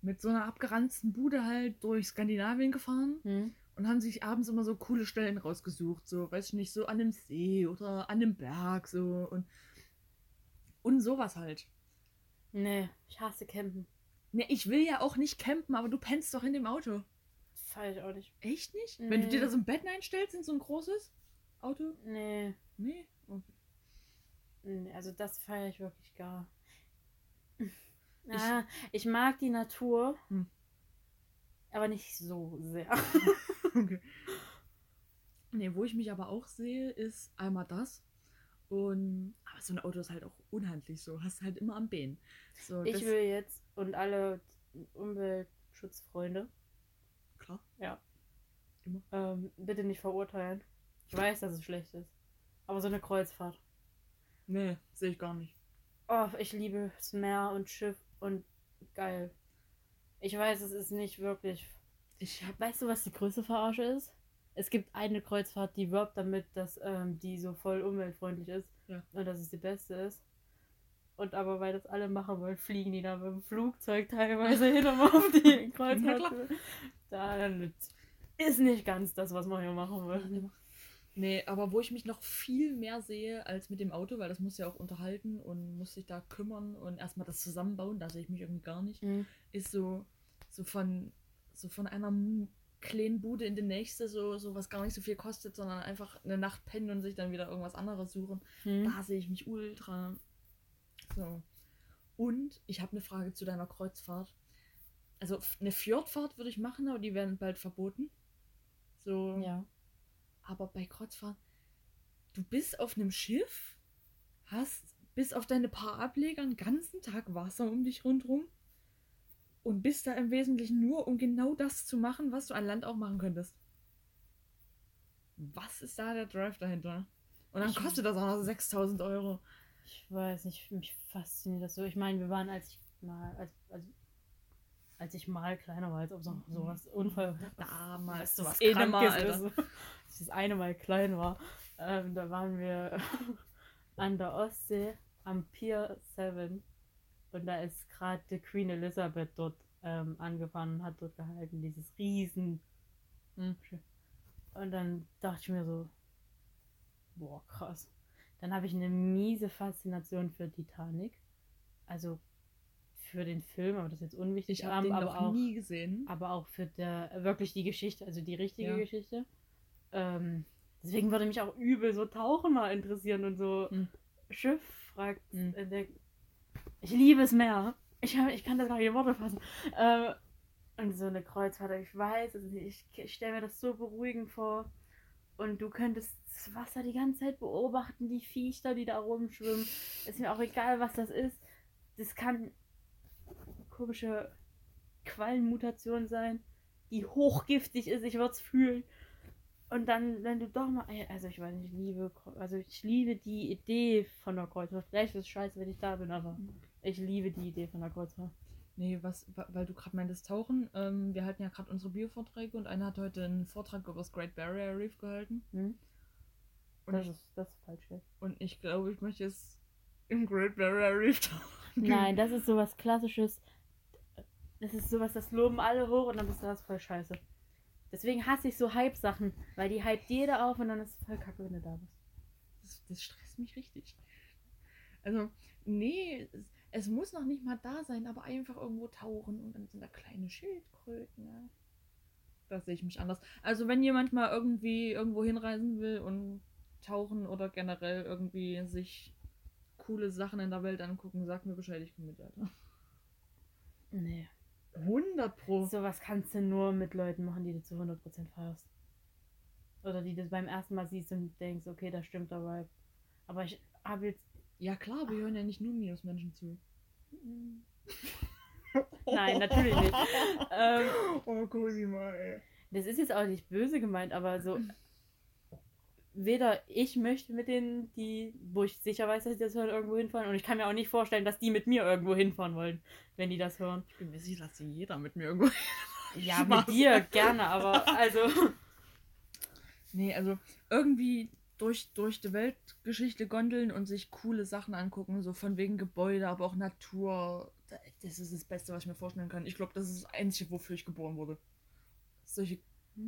mit so einer abgeranzten Bude halt durch Skandinavien gefahren. Hm? und haben sich abends immer so coole Stellen rausgesucht, so, weiß ich nicht, so an dem See oder an dem Berg, so und und sowas halt. Nee, ich hasse Campen. Ne, ich will ja auch nicht campen, aber du pennst doch in dem Auto. Feier ich auch nicht. Echt nicht? Wenn du Nee. dir da so ein Bett einstellst in so ein großes Auto? Nee, Nee. Okay. nee also das feiere ich wirklich gar. Ja, ich mag die Natur, Hm. aber nicht so sehr. okay. Nee, wo ich mich aber auch sehe, ist einmal das. Und aber so ein Auto ist halt auch unhandlich so. Hast halt immer am Bein. So, Ich will jetzt und alle Umweltschutzfreunde, Klar. ja, Immer. ähm, bitte nicht verurteilen. Ich weiß, dass es schlecht ist. Aber so eine Kreuzfahrt. Nee, sehe ich gar nicht. Oh, ich liebe das Meer und Schiff und geil. Ich weiß, es ist nicht wirklich. Ich hab. Weißt du, was die größte Verarsche ist? Es gibt eine Kreuzfahrt, die wirbt damit, dass ähm, die so voll umweltfreundlich ist Ja. und dass es die beste ist. Und aber weil das alle machen wollen, fliegen die da mit dem Flugzeug teilweise hin, um auf die Kreuzfahrt klar. zu. Da ist nicht ganz das, was man hier machen will. Nee, aber wo ich mich noch viel mehr sehe als mit dem Auto, weil das muss ja auch unterhalten und muss sich da kümmern und erstmal das zusammenbauen, da sehe ich mich irgendwie gar nicht, Mhm. ist so, so von so von einer kleinen Bude in die nächste, so, so was gar nicht so viel kostet, sondern einfach eine Nacht pennen und sich dann wieder irgendwas anderes suchen. Mhm. Da sehe ich mich ultra. So. Und ich habe eine Frage zu deiner Kreuzfahrt. Also eine Fjordfahrt würde ich machen, aber die werden bald verboten. So. Ja. Aber bei Kreuzfahrt, du bist auf einem Schiff, hast bis auf deine paar Ableger einen ganzen Tag Wasser um dich rundherum und bist da im Wesentlichen nur, um genau das zu machen, was du an Land auch machen könntest. Was ist da der Drive dahinter? Und dann Ich- kostet das auch noch 6000 Euro. Ich weiß nicht, mich fasziniert das so. Ich meine, wir waren, als ich mal, als, als, als ich mal kleiner war, als ob so sowas Unfall. Damals, Weißt du, was das Krankes Mal, Alter. ist. Als ich das eine Mal klein war, ähm, da waren wir an der Ostsee am Pier 7 und da ist gerade die Queen Elizabeth dort ähm, angefangen und hat dort gehalten, dieses riesen und dann dachte ich mir so, boah, krass. Dann habe ich eine miese Faszination für Titanic. Also für den Film, aber das ist jetzt unwichtig. Ich habe den aber noch auch, nie gesehen. aber auch für der, wirklich die Geschichte, also die richtige Ja. Geschichte. Ähm, deswegen würde mich auch übel so Tauchen mal interessieren und so Hm. Schiff fragt. Hm. entdecken. Ich liebe es mehr. Ich, ich kann das gar nicht in Worte fassen. Ähm, und so eine Kreuzfahrt, ich weiß, nicht. ich, ich stelle mir das so beruhigend vor. Und du könntest das Wasser die ganze Zeit beobachten, die Viecher, die da rumschwimmen. Ist mir auch egal, was das ist. Das kann komische Quallenmutation sein, die hochgiftig ist. Ich würde es fühlen. Und dann, wenn du doch mal, also ich weiß nicht, ich liebe, also ich liebe die Idee von der Kreuzfahrt. Vielleicht ist es scheiße, wenn ich da bin, aber ich liebe die Idee von der Kreuzfahrt. Nee, was, wa- weil du gerade meintest, Tauchen. Ähm, wir halten ja gerade unsere Biovorträge und einer hat heute einen Vortrag über das Great Barrier Reef gehalten. Hm? Und Das ich, ist, das ist falsch. Und ich glaube, ich möchte jetzt im Great Barrier Reef tauchen. Nein, das ist sowas klassisches. Das ist sowas, das loben alle hoch und dann ist das voll scheiße. Deswegen hasse ich so Hype-Sachen, weil die hypt jeder auf und dann ist es voll kacke, wenn du da bist. Das, das stresst mich richtig. Also, nee, es, es muss noch nicht mal da sein, aber einfach irgendwo tauchen und dann sind da kleine Schildkröten. Ja. Da sehe ich mich anders. Also, wenn jemand mal irgendwie irgendwo hinreisen will und tauchen oder generell irgendwie sich coole Sachen in der Welt angucken, sag mir Bescheid, ich komme mit, Alter. Nee. 100 Pro. Sowas kannst du nur mit Leuten machen, die du zu 100% feierst. Oder die du beim ersten Mal siehst und denkst, okay, das stimmt dabei. Aber ich habe jetzt. Ja, klar, wir hören ja nicht nur Minusmenschen zu. Nein, natürlich nicht. ähm, Oh, Cosima, ey. das ist jetzt auch nicht böse gemeint, aber so. Weder ich möchte mit denen, die, wo ich sicher weiß, dass sie das hören, irgendwo hinfahren. Und ich kann mir auch nicht vorstellen, dass die mit mir irgendwo hinfahren wollen, wenn die das hören. Ich bin mir sicher, dass jeder mit mir irgendwo Ja, Spaß. mit dir gerne, aber also. Nee, also irgendwie durch, durch die Weltgeschichte gondeln und sich coole Sachen angucken, so von wegen Gebäude, aber auch Natur. Da- Das ist das Beste, was ich mir vorstellen kann. Ich glaube, das ist das Einzige, wofür ich geboren wurde. Solche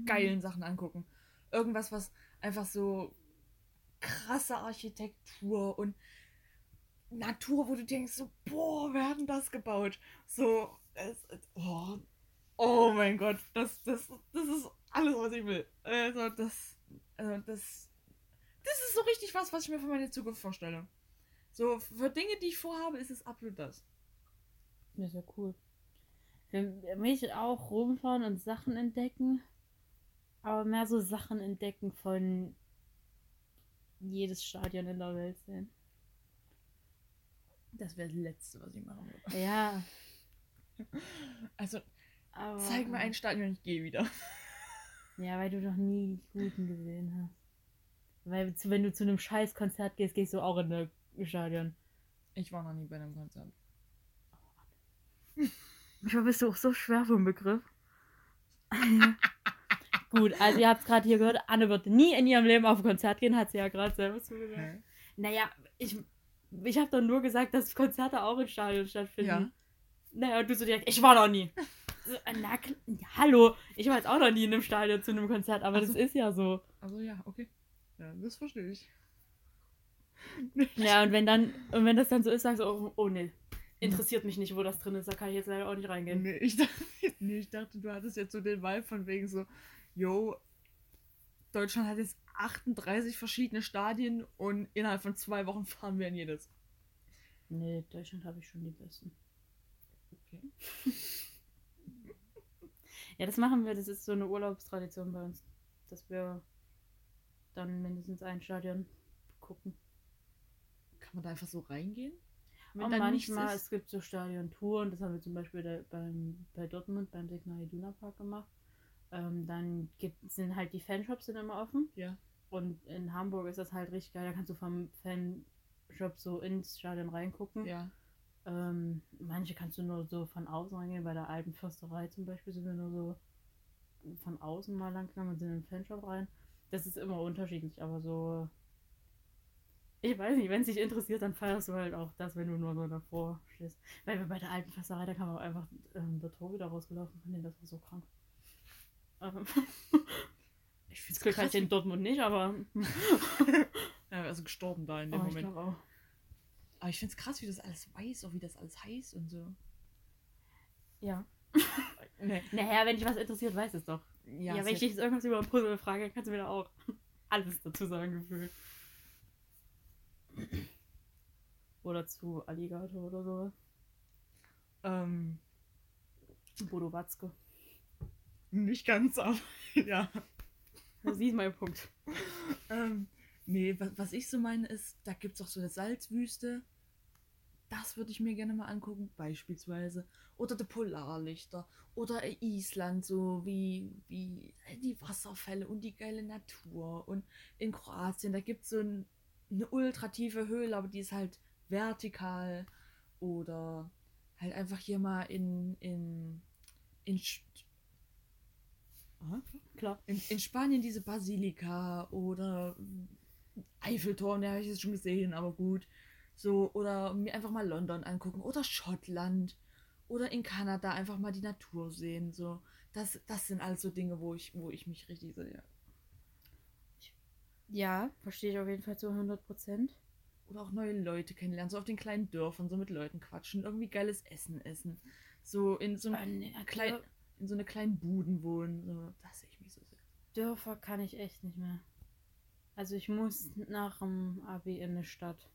geilen Sachen angucken. Irgendwas, was einfach so krasse Architektur und Natur, wo du denkst, so, boah, wer hat denn das gebaut? So, es, oh, oh mein Gott, das, das, das ist alles, was ich will. Also, das, also, das, das ist so richtig was, was ich mir für meine Zukunft vorstelle. So, für Dinge, die ich vorhabe, ist es absolut das. Das ist ja cool. Für mich auch rumfahren und Sachen entdecken. Aber mehr so Sachen entdecken von jedes Stadion in der Welt sehen. Das wäre das Letzte, was ich machen würde. Ja, Also, aber. zeig mir ein Stadion, ich gehe wieder. Ja, weil du noch nie die guten gesehen hast. Weil zu- wenn du zu einem scheiß Konzert gehst, gehst du auch in ein Stadion. Ich war noch nie bei einem Konzert. Manchmal bist du auch so schwer vom Begriff. Gut, also ihr habt es gerade hier gehört, Anne wird nie in ihrem Leben auf ein Konzert gehen, hat sie ja gerade selber zugesagt. Hä? Naja, ich, ich habe doch nur gesagt, dass Konzerte auch in Stadion stattfinden. Ja. Naja, und du so direkt, ich war noch nie. So, äh, na, hallo, ich war jetzt auch noch nie in einem Stadion zu einem Konzert, aber Ach das ist ja so. Also ja, okay. Ja, das verstehe ich. Ja, und wenn dann, und wenn das dann so ist, sagst du, oh, oh nee, interessiert mich nicht, wo das drin ist, da kann ich jetzt leider auch nicht reingehen. Nee ich, dachte, nee, ich dachte, du hattest jetzt so den Vibe von wegen so, yo, Deutschland hat jetzt 38 verschiedene Stadien und innerhalb von zwei Wochen fahren wir in jedes. Nee, Deutschland habe ich schon die besten. Okay. Ja, das machen wir, das ist so eine Urlaubstradition bei uns, dass wir dann mindestens ein Stadion gucken. Kann man da einfach so reingehen? Und da nichts manchmal, es gibt so Stadiontouren, das haben wir zum Beispiel da beim, bei Dortmund beim Signal Iduna Park gemacht. Ähm, dann gibt, sind halt die Fanshops sind immer offen. Ja. Und in Hamburg ist das halt richtig geil. Da kannst du vom Fanshop so ins Stadion reingucken. Ja. Ähm, manche kannst du nur so von außen reingehen. Bei der alten Fürsterei zum Beispiel sind wir nur so von außen mal lang gegangen und sind in den Fanshop rein. Das ist immer unterschiedlich, aber so. Ich weiß nicht, wenn es dich interessiert, dann feierst du halt auch das, wenn du nur so davor stehst. Weil wir bei der alten Fürsterei, da kam auch einfach ähm, der Tor wieder rausgelaufen denen, das war so krank. Ähm, Ich das find's Glück ich in Dortmund nicht, aber. ja, also gestorben da in dem Oh, ich Moment. glaube auch. Aber ich find's krass, wie das alles weiß, auch wie das alles heißt und so. Ja. Nee. Naja, wenn dich was interessiert, weiß es doch. Ja, Ja, wenn ich dich jetzt irgendwas über ein Puzzle frage, dann kannst du mir da auch alles dazu sagen, gefühlt. Oder zu Alligator oder so. ähm, Bodo Watzke. nicht ganz, aber ja. Sie ist mein Punkt. Ähm, nee, was, was ich so meine ist, da gibt es auch so eine Salzwüste. Das würde ich mir gerne mal angucken, beispielsweise. Oder die Polarlichter. Oder Island, so wie, wie die Wasserfälle und die geile Natur. Und in Kroatien, da gibt es so ein, eine ultratiefe Höhle, aber die ist halt vertikal. Oder halt einfach hier mal in, in, in, Aha. Klar. in, in Spanien diese Basilika oder Eiffelturm, der habe ich jetzt schon gesehen, aber gut. So, oder mir einfach mal London angucken oder Schottland oder in Kanada einfach mal die Natur sehen. So, das, das sind alles so Dinge, wo ich, wo ich mich richtig so, ja. Ja, verstehe ich auf jeden Fall zu 100 Prozent. Oder auch neue Leute kennenlernen, so auf den kleinen Dörfern, so mit Leuten quatschen, irgendwie geiles Essen essen. So in so, Äh, ein nee, klein, in so eine kleinen Buden wohnen. So, das sehe ich mich so sehr. Dörfer kann ich echt nicht mehr. Also ich muss nach dem Abi in eine Stadt.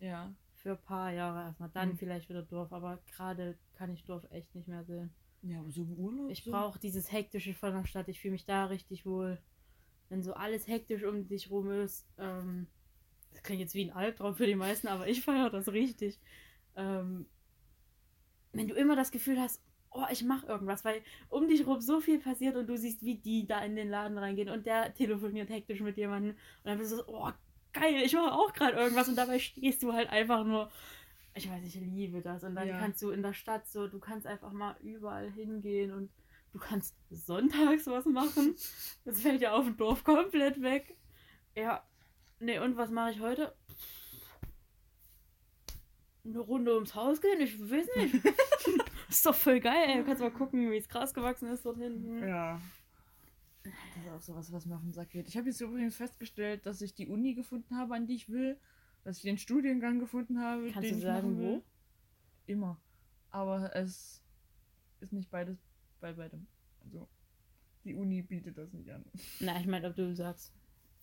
Ja. Für ein paar Jahre erstmal. Dann Mhm. vielleicht wieder Dorf. Aber gerade kann ich Dorf echt nicht mehr sehen. Ja, aber so im Urlaub. Ich so. brauche dieses Hektische von der Stadt. Ich fühle mich da richtig wohl. Wenn so alles hektisch um dich rum ist. Ähm, das klingt jetzt wie ein Albtraum für die meisten, aber ich feiere das richtig. Ähm, wenn du immer das Gefühl hast, oh, ich mache irgendwas, weil um dich rum so viel passiert und du siehst, wie die da in den Laden reingehen und der telefoniert hektisch mit jemandem und dann bist du so, oh, geil, ich mache auch gerade irgendwas und dabei stehst du halt einfach nur. Ich weiß, ich liebe das. Und dann Ja. kannst du in der Stadt so, du kannst einfach mal überall hingehen und du kannst sonntags was machen. Das fällt ja auf dem Dorf komplett weg. Ja. Nee, und was mache ich heute? Eine Runde ums Haus gehen? Ich weiß nicht. ist doch voll geil, ey. Du kannst mal gucken, wie es Gras gewachsen ist dort hinten. Ja. Das ist auch sowas, was mir auf den Sack geht. Ich habe jetzt übrigens festgestellt, dass ich die Uni gefunden habe, an die ich will. Dass ich den Studiengang gefunden habe, Kannst den du ich sagen, machen will. wo? Immer. Aber es ist nicht beides bei beidem. Also, die Uni bietet das nicht an. Na, ich meine, ob du sagst,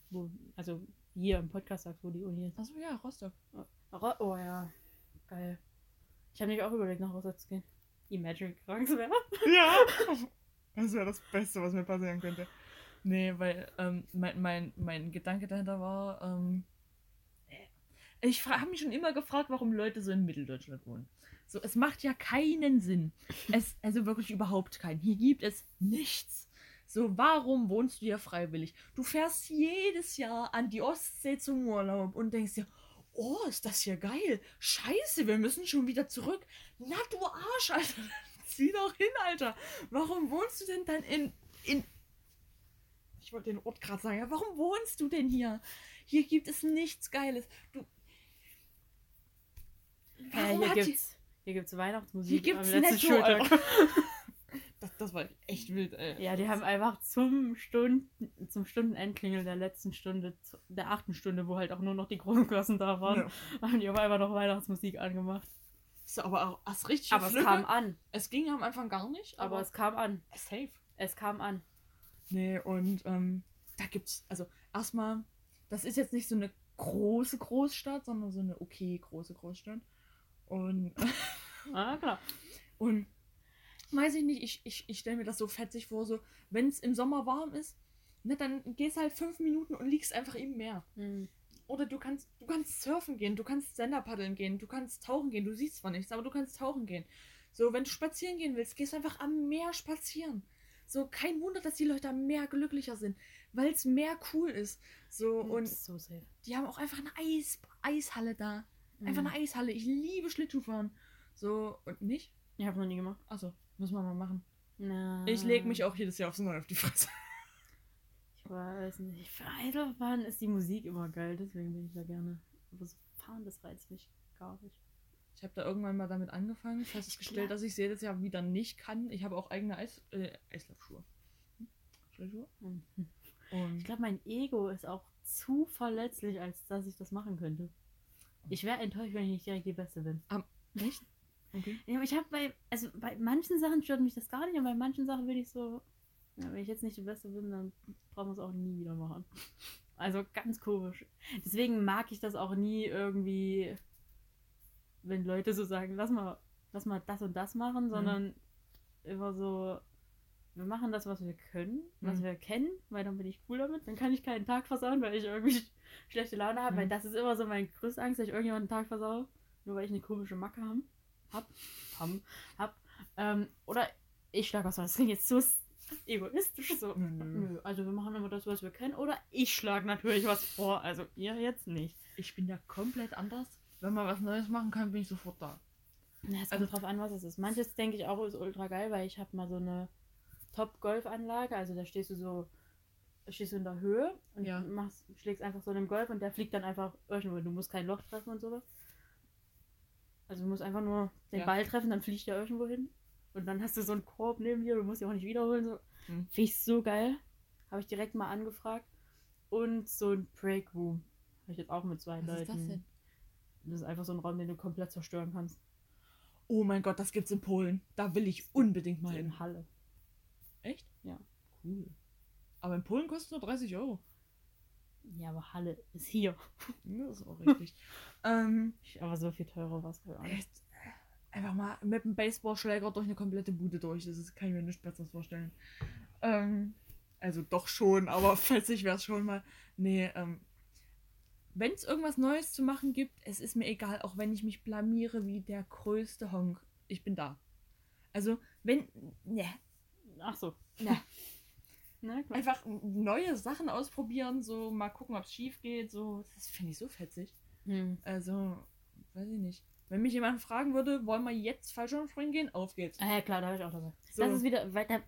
wo, also hier im Podcast sagst, wo die Uni ist. Achso, ja, Rostock. Ro- Oh ja, geil. Ich habe nämlich auch überlegt, nach Rostock zu gehen. Imagine krank wäre. Ja! Das wäre das Beste, was mir passieren könnte. Nee, weil ähm, mein, mein, mein Gedanke dahinter war, ähm, ich habe mich schon immer gefragt, warum Leute so in Mitteldeutschland wohnen. So, es macht ja keinen Sinn. Es, also wirklich überhaupt keinen. Hier gibt es nichts. So, warum wohnst du hier freiwillig? Du fährst jedes Jahr an die Ostsee zum Urlaub und denkst dir, oh, ist das hier geil. Scheiße, wir müssen schon wieder zurück. Na, du Arsch, Alter. Zieh doch hin, Alter. Warum wohnst du denn dann in. in ich wollte den Ort gerade sagen. Ja, warum wohnst du denn hier? Hier gibt es nichts Geiles. Du. Ja, Warum hier hat die- gibt's, hier gibt's Weihnachtsmusik. Hier gibt's am letzten Netto, Schultag. Das, das war echt wild, ey. Ja, die haben einfach zum Stunden, zum Stundenendklingel der letzten Stunde, der achten Stunde, wo halt auch nur noch die großen Klassen da waren, Ja. haben die auf einmal noch Weihnachtsmusik angemacht. So, aber auch das richtig Aber es kam an. Es ging am Anfang gar nicht, Aber aber, es kam an. safe. Es kam an. Nee, und ähm, da gibt's, also erstmal, das ist jetzt nicht so eine große Großstadt, sondern so eine okay große Großstadt. Und, Ah, klar. und weiß ich nicht, ich, ich, ich stelle mir das so fetzig vor, so, wenn es im Sommer warm ist, ne, dann gehst halt fünf Minuten und liegst einfach im Meer. Hm. Oder du kannst, du kannst surfen gehen, du kannst Senderpaddeln gehen, du kannst tauchen gehen, du siehst zwar nichts, aber du kannst tauchen gehen. So, wenn du spazieren gehen willst, gehst du einfach am Meer spazieren. So, kein Wunder, dass die Leute am Meer glücklicher sind, weil es Meer cool ist. So, und so safe. die haben auch einfach eine Eis, Eishalle da. Einfach Mhm. eine Eishalle. Ich liebe Schlittschuhfahren. So, und nicht? Ich habe noch nie gemacht. Achso, muss man mal machen. Na, Ich lege mich auch jedes Jahr aufs Neue auf die Fresse. Weiß nicht. Für Eidelbahn ist die Musik immer geil, deswegen bin ich da gerne. Aber so fahren, das reizt mich gar nicht. Ich habe da irgendwann mal damit angefangen, festgestellt, dass ich es jedes Jahr wieder nicht kann. Ich habe auch eigene Eis, äh, Eislaufschuhe. Hm? Mhm. Und Ich glaube, mein Ego ist auch zu verletzlich, als dass ich das machen könnte. Ich wäre enttäuscht, wenn ich nicht direkt die Beste bin. echt? Okay. Ja, aber ich habe bei, also bei manchen Sachen stört mich das gar nicht, und bei manchen Sachen bin ich so, ja, wenn ich jetzt nicht die Beste bin, dann brauchen wir es auch nie wieder machen. Also ganz komisch. Deswegen mag ich das auch nie irgendwie, wenn Leute so sagen, lass mal, lass mal das und das machen, sondern immer so, wir machen das, was wir können, was Mhm. wir kennen, weil dann bin ich cool damit. Dann kann ich keinen Tag versauen, weil ich irgendwie sch- schlechte Laune habe, weil Mhm. das ist immer so meine größte Angst, dass ich irgendjemanden einen Tag versau, nur weil ich eine komische Macke hab. Hab. Ham, hab. Ähm, oder ich schlage was. Das klingt jetzt so egoistisch so. Nö, nö. Also wir machen immer das, was wir können. Oder ich schlage natürlich was vor. Also ihr jetzt nicht. Ich bin da komplett anders. Wenn man was Neues machen kann, bin ich sofort da. Na, es kommt Also- drauf an, was es ist. Manches denke ich auch ist ultra geil, weil ich habe mal so eine Top-Golf-Anlage. Also da stehst du so, stehst du in der Höhe und Ja. machst, schlägst einfach so einen Golf und der fliegt dann einfach irgendwo. Du musst kein Loch treffen und sowas. Also du musst einfach nur den Ja. Ball treffen, dann fliegt der irgendwo hin. Und dann hast du so einen Korb neben dir, du musst ihn auch nicht wiederholen. So. Hm. Finde ich so geil. Habe ich direkt mal angefragt. Und so ein Break Room. Habe ich jetzt auch mit zwei Was Leuten. ist das denn? Das ist einfach so ein Raum, den du komplett zerstören kannst. Oh mein Gott, das gibt's in Polen. Da will ich unbedingt mal hin. in Halle. Echt? Ja. Cool. Aber in Polen kostet es nur 30 Euro. Ja, aber Halle ist hier. Das ist auch richtig. ähm, Aber so viel teurer war es gar nicht. Einfach mal mit dem Baseballschläger durch eine komplette Bude durch. Das ist, kann ich mir nichts Besseres vorstellen. Ähm, also doch schon, aber ich wäre es schon mal. Nee, ähm, wenn es irgendwas Neues zu machen gibt, es ist mir egal, auch wenn ich mich blamiere wie der größte Honk. Ich bin da. Also, wenn. Ne, Ach so. ne. Na klar. Einfach neue Sachen ausprobieren, so mal gucken, ob es schief geht. So, das finde ich so fetzig. Hm. Also, weiß ich nicht. Wenn mich jemand fragen würde, wollen wir jetzt Fallschirmspringen gehen? Auf geht's. Ah, ja, klar, da habe ich auch dabei. So. Das ist wieder weiter.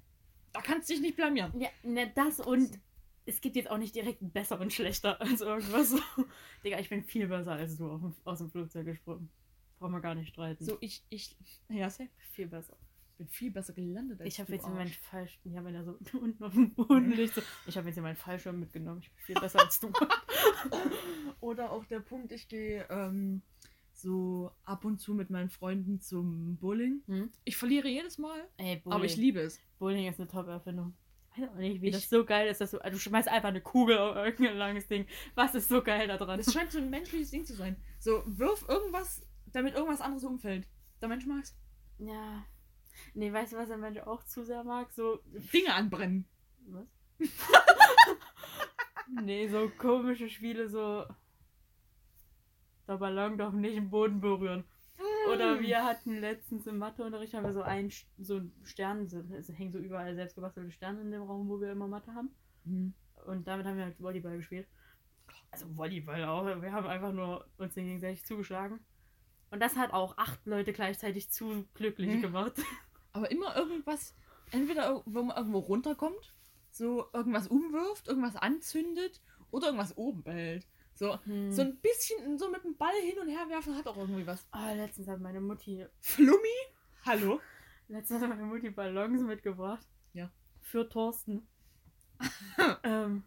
Da kannst du dich nicht blamieren. Ja, ne, das und es gibt jetzt auch nicht direkt besser und schlechter als irgendwas. Digga, ich bin viel besser als du dem, aus dem Flugzeug gesprungen. Brauchen wir gar nicht streiten. So, ich, ich, ja, safe. viel besser. bin viel besser gelandet als Ich habe du, jetzt hier meinen Arsch. Fallschirm, ja, wenn er so unten auf dem Boden liegt. So. Ich habe jetzt meinen Fallschirm mitgenommen. Ich bin viel besser als du. Oder auch der Punkt, ich gehe ähm, so ab und zu mit meinen Freunden zum Bowling. Hm? Ich verliere jedes Mal, Ey, aber ich liebe es. Bowling ist eine Top-Erfindung. Ich weiß auch nicht, wie Ich- das so geil ist, dass du, du schmeißt einfach eine Kugel auf irgendein langes Ding. Was ist so geil da dran? Es scheint so ein menschliches Ding zu sein. So, wirf irgendwas, damit irgendwas anderes umfällt. Der Mensch mag's. Ja. Nee, weißt du, was der Mensch auch zu sehr mag? So. Dinge anbrennen. Was? nee, so komische Spiele, so. Der Ballon darf nicht den Boden berühren. Oder wir hatten letztens im Matheunterricht haben wir so einen so Stern, so, es hängen so überall selbstgebastelte Sterne in dem Raum, wo wir immer Mathe haben. Mhm. Und damit haben wir halt Volleyball gespielt. Also Volleyball auch. Wir haben einfach nur uns den gegenseitig zugeschlagen. Und das hat auch acht Leute gleichzeitig zu glücklich Mhm. gemacht. Aber immer irgendwas, entweder wo man irgendwo runterkommt, so irgendwas umwirft, irgendwas anzündet oder irgendwas oben behält. So, Hm. so ein bisschen so mit dem Ball hin und her werfen hat auch irgendwie was. Ah, letztens hat meine Mutti, Flummi? Hallo? letztens hat meine Mutti Ballons mitgebracht. Ja. Für Thorsten. ähm,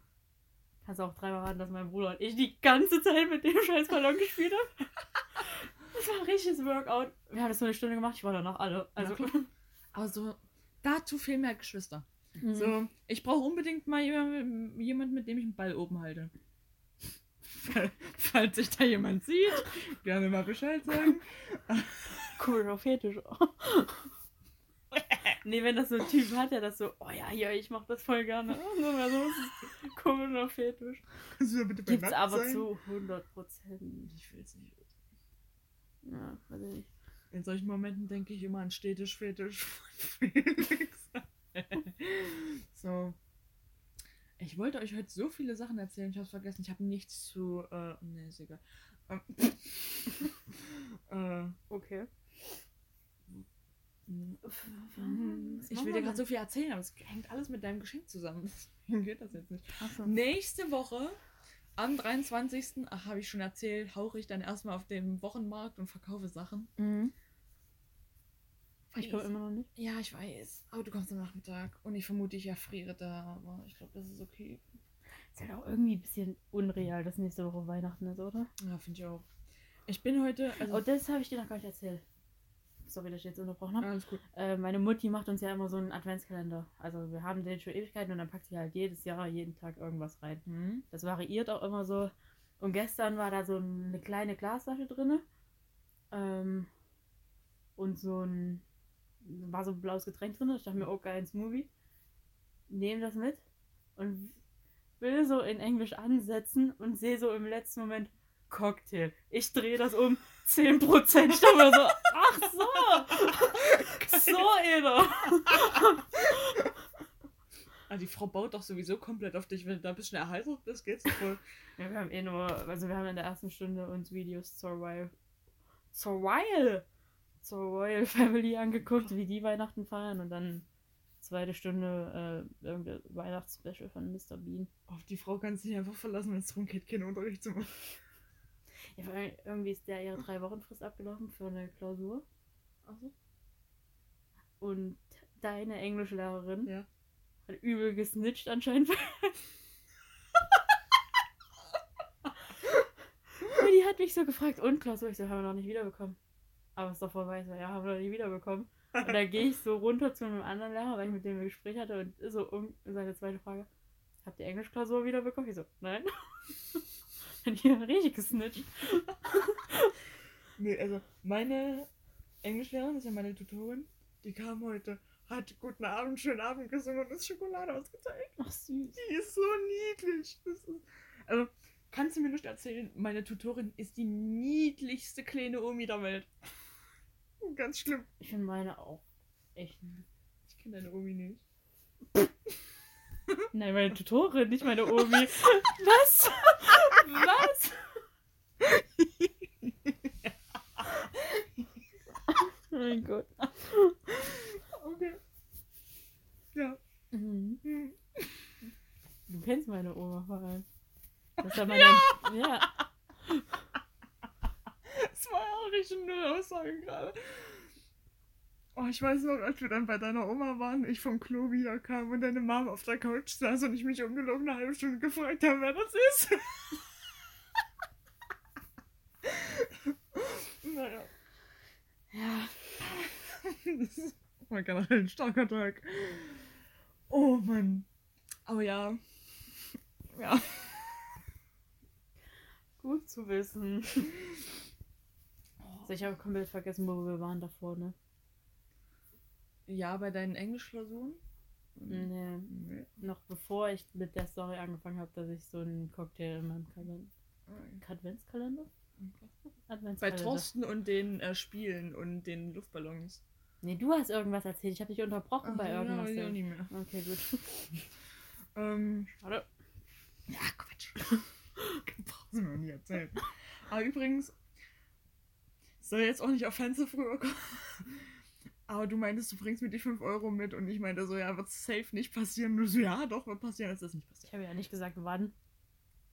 kannst auch dreimal raten, dass mein Bruder und ich die ganze Zeit mit dem scheiß Ballon gespielt haben. Das war ein richtiges Workout. Wir haben das so eine Stunde gemacht, ich war danach alle. Also, Aber so, dazu fehlen mir Geschwister. Mhm. So, ich brauche unbedingt mal jemand, jemand, mit dem ich einen Ball oben halte. Falls sich da jemand sieht, gerne mal Bescheid sagen. Komischer Fetisch. nee, wenn das so ein Typ hat, der das so, oh ja, ja, ich mach das voll gerne. So, das ist komischer Fetisch. Kannst du bitte bei Gibt's aber sein? zu 100 Prozent. Ich will es nicht. Ja, weiß ich nicht. In solchen Momenten denke ich immer an Städtisch-Fetisch von Felix. so. Ich wollte euch heute so viele Sachen erzählen, ich hab's vergessen. Ich habe nichts zu. Äh, nee, ist egal. Äh, Okay. ich will dir gerade so viel erzählen, aber es hängt alles mit deinem Geschenk zusammen. Deswegen geht das jetzt nicht. Achso. Nächste Woche, am 23. Ach, habe ich schon erzählt, hauche ich dann erstmal auf dem Wochenmarkt und verkaufe Sachen. Mhm. Ich komme immer noch nicht. Ja, ich weiß. Aber du kommst am Nachmittag und ich vermute, ich erfriere da, aber ich glaube, das ist okay. Ist halt auch irgendwie ein bisschen unreal, dass nächste Woche Weihnachten ist, oder? Ja, finde ich auch. Ich bin heute, also Oh, das habe ich dir noch gar nicht erzählt. sorry, dass ich jetzt unterbrochen habe. Alles gut. Äh, meine Mutti macht uns ja immer so einen Adventskalender. Also wir haben den schon Ewigkeiten und dann packt sie halt jedes Jahr, jeden Tag irgendwas rein. Mhm. Das variiert auch immer so. Und gestern war da so eine kleine Glasflasche drin. Ähm, und so ein. War so ein blaues Getränk drin. Ich dachte mir, oh geil, ein Smoothie. Nehme das mit und will so in Englisch ansetzen und sehe so im letzten Moment Cocktail. Ich drehe das um 10%. Ich dachte mir so, ach so. so, Eda. Ah, die Frau baut doch sowieso komplett auf dich. Wenn du da ein bisschen erheitert bist, geht's dir voll. Ja, wir haben eh nur, also wir haben in der ersten Stunde uns Videos zur Royal, zur Royal, zur Royal Family angeguckt, wie die Weihnachten feiern und dann zweite Stunde äh, irgendein Weihnachtsspecial von Mr. Bean. Auf die Frau kannst du dich einfach verlassen, wenn es darum geht, keinen Unterricht zu machen. Ja, irgendwie ist der ihre drei Wochen Frist abgelaufen für eine Klausur Achso. und deine Englischlehrerin Ja. hat übel gesnitcht anscheinend. Die hat mich so gefragt, und Klausur? Ich so, haben wir noch nicht wiederbekommen. Aber es ist doch vorbei. Ich so, ja, haben wir noch nicht wiederbekommen. Und dann gehe ich so runter zu einem anderen Lehrer, weil ich mit dem ein Gespräch hatte und so um seine zweite Frage. Habt ihr Englischklausur wiederbekommen? Ich so, nein. Dann hier richtig gesnitcht. Nee, also meine Englischlehrerin, das ist ja meine Tutorin, die kam heute, hat guten Abend, schönen Abend gesungen und ist Schokolade ausgeteilt. Ach süß. Die ist so niedlich. Ist, also, kannst du mir nicht erzählen, meine Tutorin ist die niedlichste kleine Omi der Welt. Ganz schlimm. Ich finde meine auch echt. niedlich. Ich kenne deine Omi nicht. Nein, meine Tutorin, nicht meine Omi. Was? Was? mein Gott. Okay. Ja. Mhm. Hm. Du kennst meine Oma vor allem. Das ist ja meine. Ja. Das war auch richtig null Aussage gerade. Oh, ich weiß noch, als wir dann bei deiner Oma waren, ich vom Klo wiederkam und deine Mom auf der Couch saß und ich mich ungelogen eine halbe Stunde gefragt habe, wer das ist. naja. Ja. Das war generell ein starker Tag. Oh Mann. Aber ja. Ja. Gut zu wissen. Ich habe komplett vergessen, wo wir waren davor, ne? Ja, bei deinen Englischklausuren? Nee. Nee. Noch bevor ich mit der Story angefangen habe, dass ich so einen Cocktail in meinem Kalender. Adventskalender? Bei Adventskalender. Thorsten und den äh, Spielen und den Luftballons. Nee, du hast irgendwas erzählt. Ich habe dich unterbrochen bei Ach, irgendwas. Ja, ja, nie mehr. Okay, gut. Ähm, Schade. ja, Quatsch. Brauchst du mir nie erzählen. Aber übrigens, soll jetzt auch nicht offensiv rüberkommen. Aber du meintest, du bringst mir die 5 Euro mit und ich meinte so, ja, wird safe nicht passieren. Du so, ja, doch, wird passieren, ist das nicht Ich passiert. habe ja nicht gesagt, wann.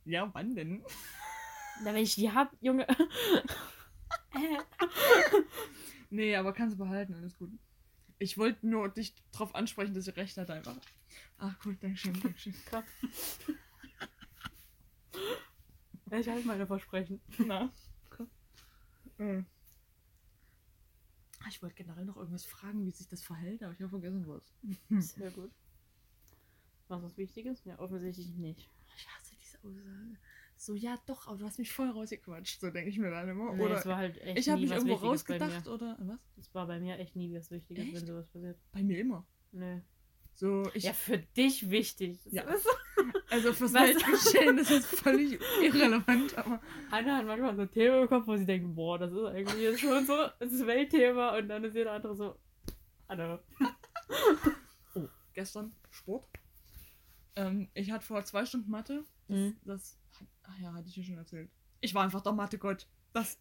Ja, wann denn? Na, wenn ich die hab, Junge. Nee, aber kannst du behalten, alles gut. Ich wollte nur dich drauf ansprechen, dass ich recht hatte einfach. Ach gut, Dankeschön, Dankeschön. Komm. Ich halte meine Versprechen. Na. Äh. Ich wollte generell noch irgendwas fragen, wie sich das verhält, aber ich habe vergessen was. Sehr gut. Was was Wichtiges? Ja, offensichtlich nicht. Ich hasse diese Aussage. So, ja doch, aber du hast mich voll rausgequatscht, so denke ich mir dann immer. Nee, oder es war halt echt ich habe mich was irgendwo rausgedacht, oder was? Es war bei mir echt nie was Wichtiges, Echt? wenn sowas passiert. Bei mir immer. Nee. So, ich, ja, für dich wichtig. Das Ja. ist- also fürs? Weltgeschehen ist jetzt völlig irrelevant, aber Anna hat manchmal so Themen im Kopf, wo sie denkt, boah, das ist eigentlich jetzt schon so das Weltthema und dann ist jeder andere so, Anna. Oh, gestern Sport. Ähm, ich hatte vor zwei Stunden Mathe. Das, Mhm. das ach ja, hatte ich dir schon erzählt. Ich war einfach der Mathe-Gott. Das,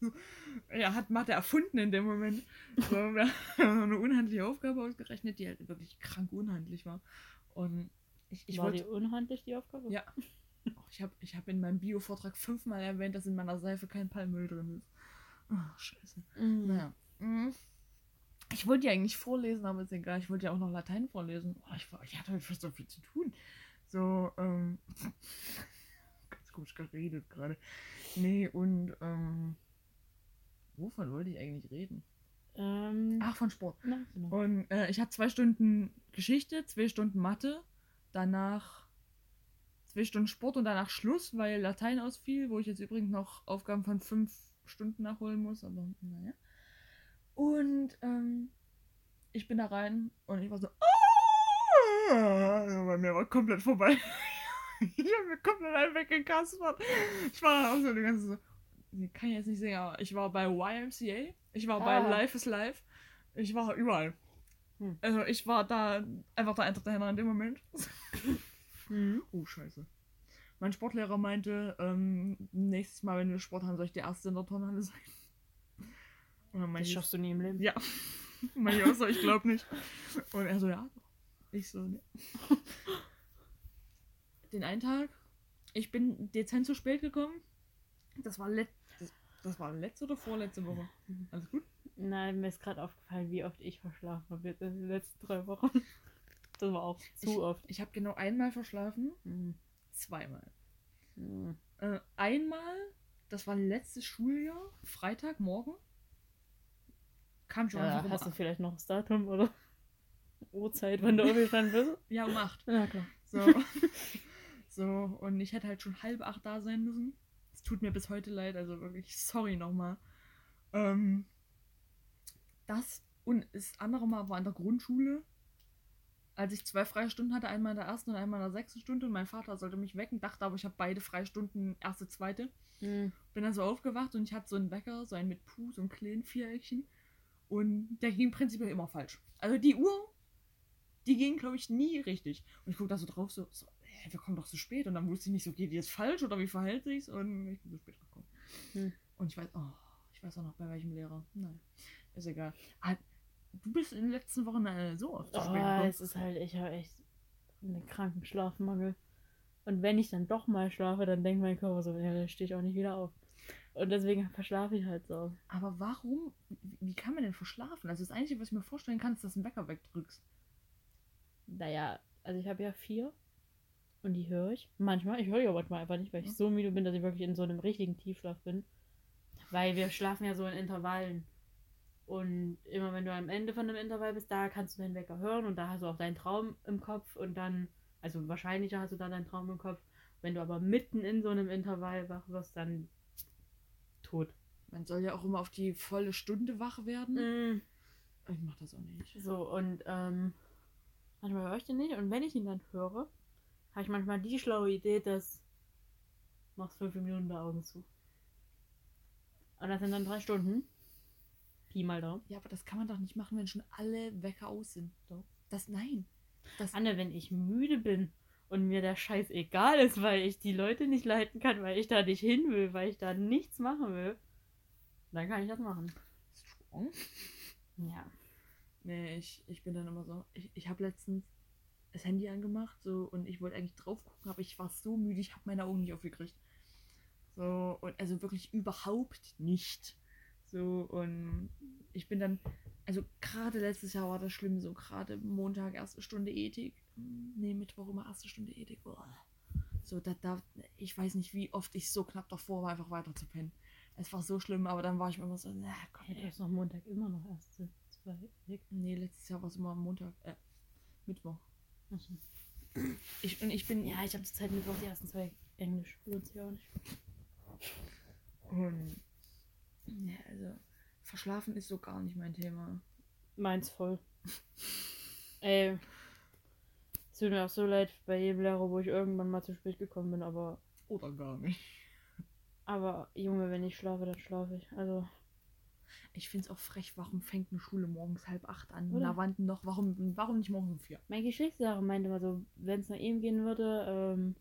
er hat Mathe erfunden in dem Moment. So, wir haben eine unhandliche Aufgabe ausgerechnet, die halt wirklich krank unhandlich war. Und ich, ich war wollte. die unhandlich, die Aufgabe? Ja. Ich habe ich hab in meinem Bio-Vortrag fünfmal erwähnt, dass in meiner Seife kein Palmöl drin ist. Oh, scheiße. Mhm. Naja. Mhm. Ich wollte ja eigentlich vorlesen, aber ist egal. Ich wollte ja auch noch Latein vorlesen. Oh, ich, war, ich hatte heute so viel zu tun. So, ähm. ganz komisch geredet gerade. Nee, und, ähm. Wovon wollte ich eigentlich reden? Ähm, Ach, von Sport. na, genau. Und äh, ich hatte zwei Stunden Geschichte, zwei Stunden Mathe, danach zwei Stunden Sport und danach Schluss, weil Latein ausfiel, wo ich jetzt übrigens noch Aufgaben von fünf Stunden nachholen muss, aber naja. Und ähm, ich bin da rein und ich war so. "Ah!" Bei mir war komplett vorbei. ich habe mir komplett einen weggekaspert. Ich war auch so die ganze so. Ich kann jetzt nicht singen, aber ich war bei YMCA, ich war bei Ah. Life is Life, ich war überall. Hm. Also ich war da einfach der Entertainer in dem Moment. Mhm. Oh, scheiße. Mein Sportlehrer meinte, ähm, nächstes Mal, wenn wir Sport haben, soll ich die Erste in der Turnhalle sein. Das ich, schaffst du nie im Leben. ja. meinte ich so, ich glaube nicht. Und er so, ja. doch. Ich so, ne. Den einen Tag, ich bin dezent zu spät gekommen. Das war, let das, war letzte oder vorletzte Woche. Alles gut? Nein, mir ist gerade aufgefallen, wie oft ich verschlafen habe in den letzten drei Wochen. Das war auch zu Ich- oft. Ich habe genau einmal verschlafen. Mhm. Zweimal. Mhm. Äh, einmal, das war letztes Schuljahr, Freitagmorgen. Kam schon Ja, einfach um hast du vielleicht noch das Datum oder Uhrzeit, wann du aufgestanden bist? Ja, um acht. Ja, klar. So. so, und ich hätte halt schon halb acht da sein müssen. Es tut mir bis heute leid, also wirklich sorry nochmal. Ähm, das und das andere Mal war in der Grundschule, als ich zwei Freistunden hatte, einmal in der ersten und einmal in der sechsten Stunde und mein Vater sollte mich wecken, dachte aber, ich habe beide Freistunden, erste, zweite. Mhm. Bin dann so aufgewacht und ich hatte so einen Wecker, so einen mit Puh, so ein kleinen Viereckchen. Und der ging prinzipiell immer falsch. Also die Uhr, die ging, glaube ich, nie richtig. Und ich gucke da so drauf, so, so hä, wir kommen doch zu spät. Und dann wusste ich nicht, so geht die jetzt falsch oder wie verhält sich's? Und ich bin zu spät gekommen. Hm. Und ich weiß, oh, ich weiß auch noch bei welchem Lehrer. Nein, ist egal. Ah, du bist in den letzten Wochen äh, so oft zu spät Oh, gekommen. es ist halt, ich habe echt einen kranken Schlafmangel. Und wenn ich dann doch mal schlafe, dann denkt mein Körper so, ja, dann stehe ich auch nicht wieder auf. Und deswegen verschlafe ich halt so. Aber warum, wie, wie kann man denn verschlafen? Also das Einzige, was ich mir vorstellen kann, ist, dass du einen Wecker wegdrückst. Naja, also ich habe ja vier. Und die höre ich. Manchmal. Ich höre die aber manchmal einfach nicht, weil ich so müde bin, dass ich wirklich in so einem richtigen Tiefschlaf bin. Weil wir schlafen ja so in Intervallen. Und immer wenn du am Ende von einem Intervall bist, da kannst du deinen Wecker hören und da hast du auch deinen Traum im Kopf und dann, also wahrscheinlich hast du da deinen Traum im Kopf. Wenn du aber mitten in so einem Intervall wach wirst, dann tot. Man soll ja auch immer auf die volle Stunde wach werden. Mhm. Ich mach das auch nicht. So, und ähm, manchmal höre ich den nicht. Und wenn ich ihn dann höre, habe ich manchmal die schlaue Idee, dass machst fünf Minuten die Augen zu. Und das sind dann drei Stunden. Pi mal Daumen. Ja, aber das kann man doch nicht machen, wenn schon alle Wecker aus sind. Doch. Das, nein. Das, Anne, wenn ich müde bin und mir der Scheiß egal ist, weil ich die Leute nicht leiten kann, weil ich da nicht hin will, weil ich da nichts machen will, dann kann ich das machen. Strong. Ja. Nee, ich, ich bin dann immer so. Ich, ich habe letztens das Handy angemacht so und ich wollte eigentlich drauf gucken, aber ich war so müde, ich habe meine Augen nicht aufgekriegt. So, und also wirklich überhaupt nicht. So, und ich bin dann, also gerade letztes Jahr war das schlimm, so gerade Montag erste Stunde Ethik. Nee, Mittwoch immer erste Stunde Ethik. Boah. So, da, da, ich weiß nicht, wie oft ich so knapp davor war, einfach weiter zu pennen. Es war so schlimm, aber dann war ich mir immer so, na komm, du hast noch Montag immer noch erste zwei. Nee, letztes Jahr war es immer Montag, äh, Mittwoch. Achso. Ich, und ich bin, Ja, ich habe zur Zeit Mittwoch die ersten zwei Englisch. Lohnt sich auch nicht. und, ja, also, verschlafen ist so gar nicht mein Thema. Meins voll. Ey. Es tut mir auch so leid bei jedem Lehrer, wo ich irgendwann mal zu spät gekommen bin, aber. Oder gar nicht. Aber Junge, wenn ich schlafe, dann schlafe ich. Also. Ich finde es auch frech, warum fängt eine Schule morgens halb acht an? Oder? Na, wann noch? Warum, warum nicht morgens um vier? Mein Geschichtslehrer meinte immer so, wenn es nach ihm gehen würde, ähm,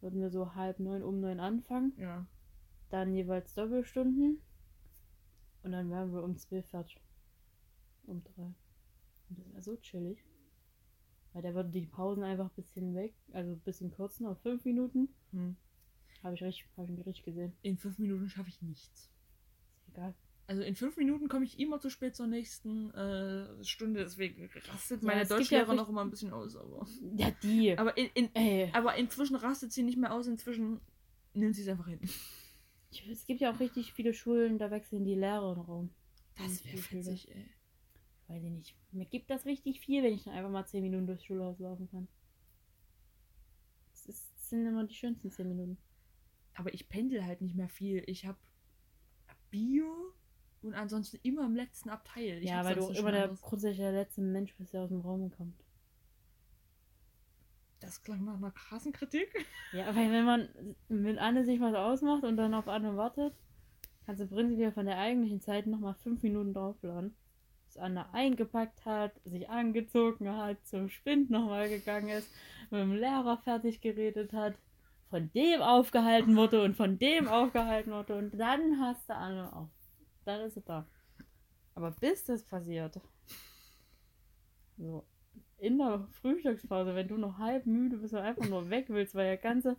würden wir so halb neun um neun anfangen. Ja. Dann jeweils Doppelstunden. Und dann wären wir um zwölf fertig. Um drei. Und das wäre so chillig. Weil der würde die Pausen einfach ein bisschen weg, also ein bisschen kürzen auf fünf Minuten. Hm. Habe ich richtig, habe ich richtig gesehen. In fünf Minuten schaffe ich nichts. Ist egal. Also in fünf Minuten komme ich immer zu spät zur nächsten äh, Stunde, deswegen rastet Ja, meine Deutschlehrer ja noch immer ein bisschen aus, aber. Ja, die. Aber, in, in, Ey. aber inzwischen rastet sie nicht mehr aus, inzwischen nimmt sie es einfach hin. Ich- Es gibt ja auch richtig viele Schulen, da wechseln die Lehrer im Raum. Das wäre fetzig, ey. Weiß ich nicht. Mir gibt das richtig viel, wenn ich dann einfach mal 10 Minuten durchs Schulhaus laufen kann. Das, ist, das sind immer die schönsten 10 Minuten. Aber ich pendel halt nicht mehr viel. Ich habe Bio und ansonsten immer im letzten Abteil. Ich ja, weil du immer der grundsätzlich der letzte Mensch bist, der aus dem Raum kommt. Das klang nach einer krassen Kritik. Ja, weil wenn man mit Anne sich was ausmacht und dann auf Anne wartet, kannst du prinzipiell von der eigentlichen Zeit nochmal 5 Minuten draufladen. Bis Anne eingepackt hat, sich angezogen hat, zum Spind nochmal gegangen ist, mit dem Lehrer fertig geredet hat, von dem aufgehalten wurde und von dem aufgehalten wurde und dann hast du Anne auf. Dann ist sie da. Aber bis das passiert, so in der Frühstückspause, wenn du noch halb müde bist und einfach nur weg willst, weil der ganze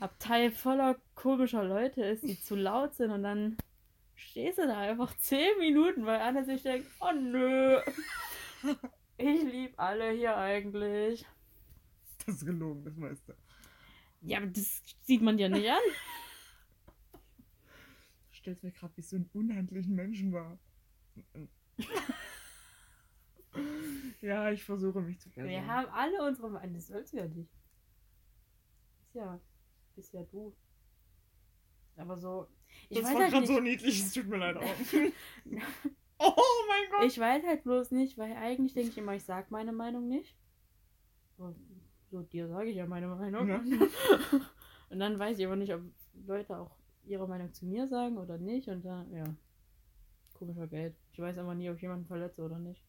Abteil voller komischer Leute ist, die zu laut sind und dann stehst du da einfach zehn Minuten, weil Anne sich denkt, oh nö, ich liebe alle hier eigentlich. Das ist gelogen, das meiste. Ja, aber das sieht man dir nicht an. Du stellst mir gerade wie so einen unhandlichen Menschen war. ja, ich versuche mich zu Wir bessern. haben alle unsere Meinung, das sollst du ja nicht. Ist ja, bist ja du. Aber so, ich das weiß war halt gerade so niedlich, es tut mir leid auch. oh mein Gott! Ich weiß halt bloß nicht, weil eigentlich denke ich immer, ich sag meine Meinung nicht. Und so dir sage ich ja meine Meinung. Ja. Und dann weiß ich aber nicht, ob Leute auch ihre Meinung zu mir sagen oder nicht. Und dann, ja. Komischer Geld. Ich weiß aber nie, ob ich jemanden verletze oder nicht.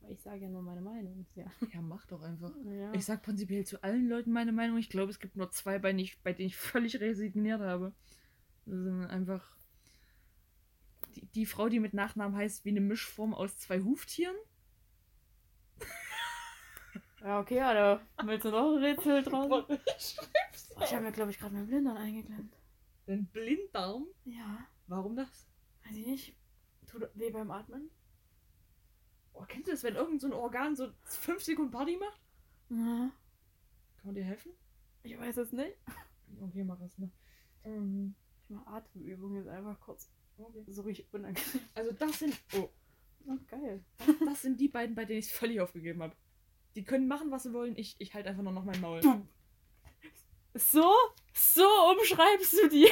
Weil ich sage ja nur meine Meinung. Ja. Ja, mach doch einfach. ja. Ich sag prinzipiell zu allen Leuten meine Meinung. Ich glaube, es gibt nur zwei, bei, denen ich- bei denen ich völlig resigniert habe. Das sind einfach die, die Frau, die mit Nachnamen heißt wie eine Mischform aus zwei Huftieren. ja, okay, Alter. Willst du noch ein Rätsel draus? Ich Oh, ich habe mir, glaube ich, gerade meinen Blindern eingeklemmt. Den Blinddarm. Ja. Warum das? Weiß ich nicht. Tut weh beim Atmen? Oh, kennst du das, wenn irgend so ein Organ so fünf Sekunden Party macht? Ja. Kann man dir helfen? Ich weiß es nicht. Okay, mach es, ne? Ähm, Ich mache Atemübungen jetzt einfach kurz. okay. So richtig unangenehm. Also das sind. Oh, Oh, geil. das sind die beiden, bei denen ich es völlig aufgegeben habe. Die können machen, was sie wollen. Ich, ich halte einfach nur noch mein Maul. So? So umschreibst du die?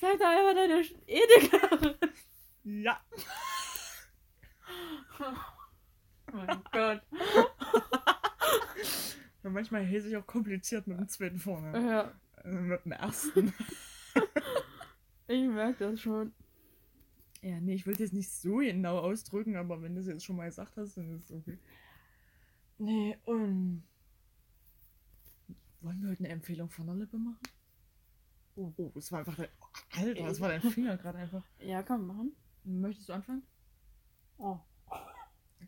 Sag doch einfach deine Edeka. Ja. Oh mein Gott. Ja, manchmal hält sich auch kompliziert mit dem zweiten vorne. Ja, Also mit dem ersten. ich merke das schon. ja, nee, ich wollte jetzt nicht so genau ausdrücken, aber wenn du es jetzt schon mal gesagt hast, dann ist es okay. Nee, und. Wollen wir heute eine Empfehlung von der Lippe machen? Oh, oh das war einfach dein. Alter, das war dein Finger gerade einfach. Ja, komm, machen. Möchtest du anfangen? Oh.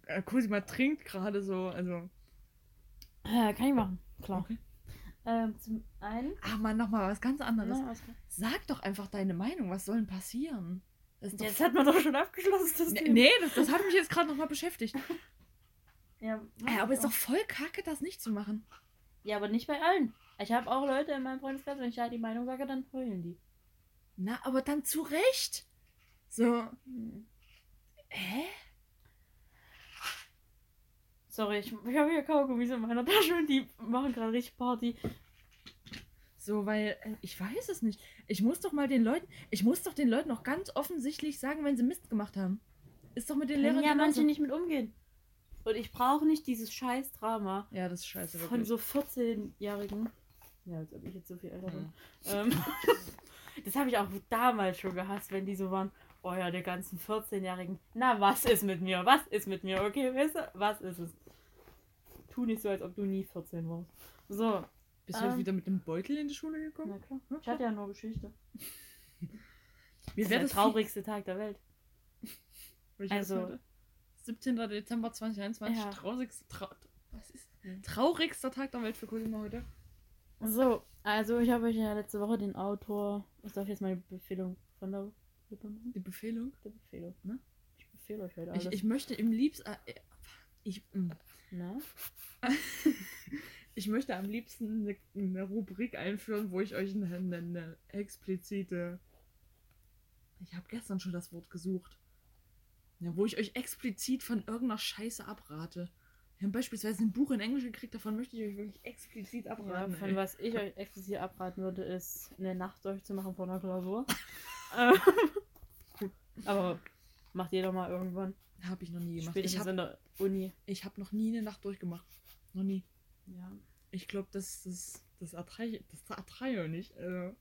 Äh, Cosima trinkt gerade so, also. Äh, kann ich machen. Klar. Okay. Ähm, zum einen. Ah, Mann, nochmal was ganz anderes. Na, alles klar. Sag doch einfach deine Meinung, was soll denn passieren? Das ist doch Jetzt hat man doch schon abgeschlossen, das Nee, Thema. nee das, das hat mich jetzt gerade nochmal beschäftigt. Ja, Ja, aber ist doch voll kacke, das nicht zu machen. Ja, aber nicht bei allen. Ich habe auch Leute in meinem Freundeskreis, wenn ich da die Meinung sage, dann heulen die. Na, aber dann zu Recht. So, Hm. hä? Sorry, ich, ich habe hier Kaugummis in meiner Tasche und die machen gerade richtig Party. So, weil, äh, ich weiß es nicht. Ich muss doch mal den Leuten, ich muss doch den Leuten auch ganz offensichtlich sagen, wenn sie Mist gemacht haben. Ist doch mit den Lehrern ja genauso. manche nicht mit umgehen. Und ich brauche nicht dieses scheiß Drama Ja, das ist scheiße, von wirklich. so 14-Jährigen. Ja, als ob ich jetzt so viel älter bin. Mhm. Ähm, das habe ich auch damals schon gehasst, wenn die so waren. Oh ja, die ganzen 14-Jährigen. Na, was ist mit mir? Was ist mit mir? Okay, weißt du, was ist es? Tu nicht so, als ob du nie 14 warst. So, Bist du jetzt ähm, wieder mit dem Beutel in die Schule na gekommen? klar. Ich hatte ja nur Geschichte. Mir Das ist wäre der das traurigste Tag der Welt. Also-? 17. Dezember 2021. Ja. Traurigster, trau was ist? Mhm. Traurigster Tag der Welt für Cosima heute. So, also ich habe euch ja letzte Woche den Autor. Ich darf jetzt meine Befehlung von der Lippe machen. Die Befehlung. Die Befehlung, ne? Ich befehle euch heute alles. Ich, ich möchte im liebsten. Äh, ich, mm. Na? ich möchte am liebsten eine, eine Rubrik einführen, wo ich euch eine, eine, eine explizite Ich habe gestern schon das Wort gesucht. Ja, wo ich euch explizit von irgendeiner Scheiße abrate. Wir haben beispielsweise ein Buch in Englisch gekriegt, davon möchte ich euch wirklich explizit Ja, abraten. von ey. was ich euch explizit abraten würde, ist eine Nacht durchzumachen vor einer Klausur. Ähm, Aber macht jeder mal irgendwann. Habe ich noch nie gemacht. Ich Spätestens habe in der Uni. ich hab noch nie eine Nacht durchgemacht. Noch nie. Ja. Ich glaube, das, das, das ertrage das ertrage ich nicht. Also.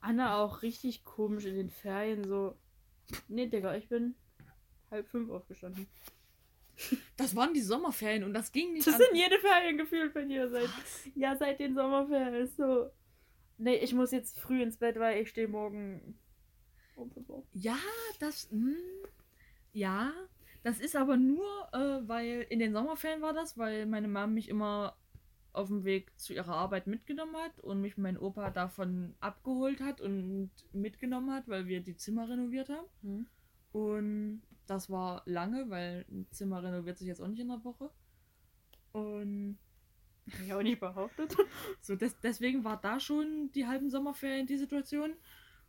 Anna auch richtig komisch in den Ferien so. Nee, Digga, ich bin halb fünf aufgestanden. Das waren die Sommerferien und das ging nicht Das an- sind jede Ferien gefühlt bei dir seit. Was? Ja, seit den Sommerferien ist so. Nee, ich muss jetzt früh ins Bett, weil ich stehe morgen. Ja, das. Hm, ja, das ist aber nur, äh, weil in den Sommerferien war das, weil meine Mom mich immer auf dem Weg zu ihrer Arbeit mitgenommen hat und mich mein Opa davon abgeholt hat und mitgenommen hat, weil wir die Zimmer renoviert haben. Hm? Und das war lange, weil ein Zimmer renoviert sich jetzt auch nicht in einer Woche. Und Hab ich auch nicht behauptet. so des, deswegen war da schon die halben Sommerferien die Situation.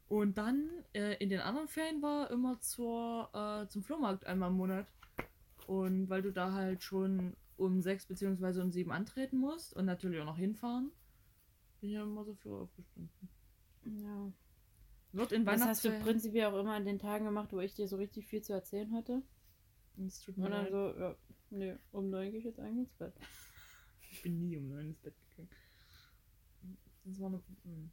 Und dann äh, in den anderen Ferien war immer zur, äh, zum Flohmarkt einmal im Monat. Und weil du da halt schon um sechs beziehungsweise um sieben antreten musst und natürlich auch noch hinfahren, bin ich ja immer so früh aufgestanden. Ja. Wird in Das hast du prinzipiell auch immer an den Tagen gemacht, wo ich dir so richtig viel zu erzählen hatte. Es tut mir Und dann leid. so, ja, nee, um neun gehe ich jetzt eigentlich ins Bett. Ich bin nie um neun ins Bett gegangen. Das war eine. hm.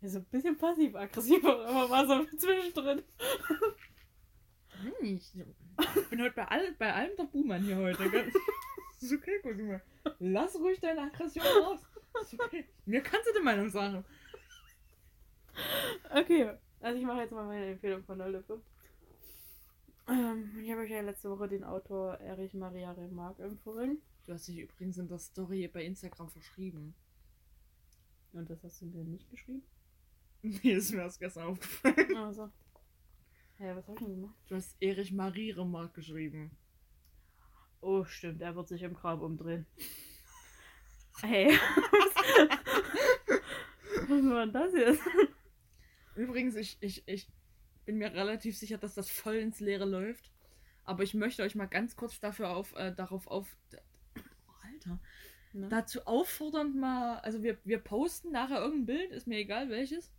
Ja, so ein bisschen passiv-aggressiv, aber war so zwischendrin. Hm, Ich ich bin heute bei, all, bei allem der Buhmann hier heute. ist okay, Cosima. Lass ruhig deine Aggression raus. Ist okay. Mir kannst du die Meinung sagen. Okay, also ich mache jetzt mal meine Empfehlung von der Lippe. Ähm, ich habe euch ja letzte Woche den Autor Erich Maria Remarque empfohlen. Du hast dich übrigens in der Story bei Instagram verschrieben. Und das hast du mir nicht geschrieben? Nee, ist mir erst gestern aufgefallen. Also. Ja, was hab ich denn gemacht? Du hast Erich Marie Remarque geschrieben. Oh, stimmt, er wird sich im Grab umdrehen. Hey. was war denn das jetzt? Übrigens, ich, ich, ich bin mir relativ sicher, dass das voll ins Leere läuft. Aber ich möchte euch mal ganz kurz dafür auf, äh, darauf auf. Oh, Alter. Ne? dazu auffordern mal, also wir, wir posten nachher irgendein Bild, ist mir egal welches.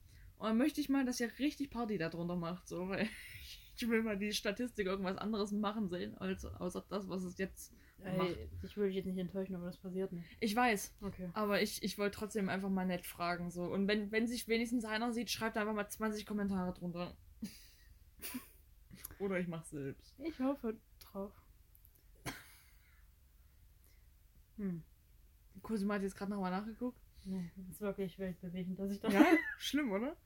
Und dann möchte ich mal, dass ihr richtig Party darunter macht, so, weil ich will mal die Statistik irgendwas anderes machen sehen, als außer das, was es jetzt macht. Ey, ich will dich jetzt nicht enttäuschen, aber das passiert nicht. Ich weiß, Okay. aber ich, ich wollte trotzdem einfach mal nett fragen, so. Und wenn, wenn sich wenigstens einer sieht, schreibt einfach mal 20 Kommentare drunter. Oder ich mach's selbst. Ich hoffe drauf. Hm. Cosima hat jetzt gerade nochmal nachgeguckt. Nee, das ist wirklich weltbewegend, dass ich das. Ja? Schlimm, oder?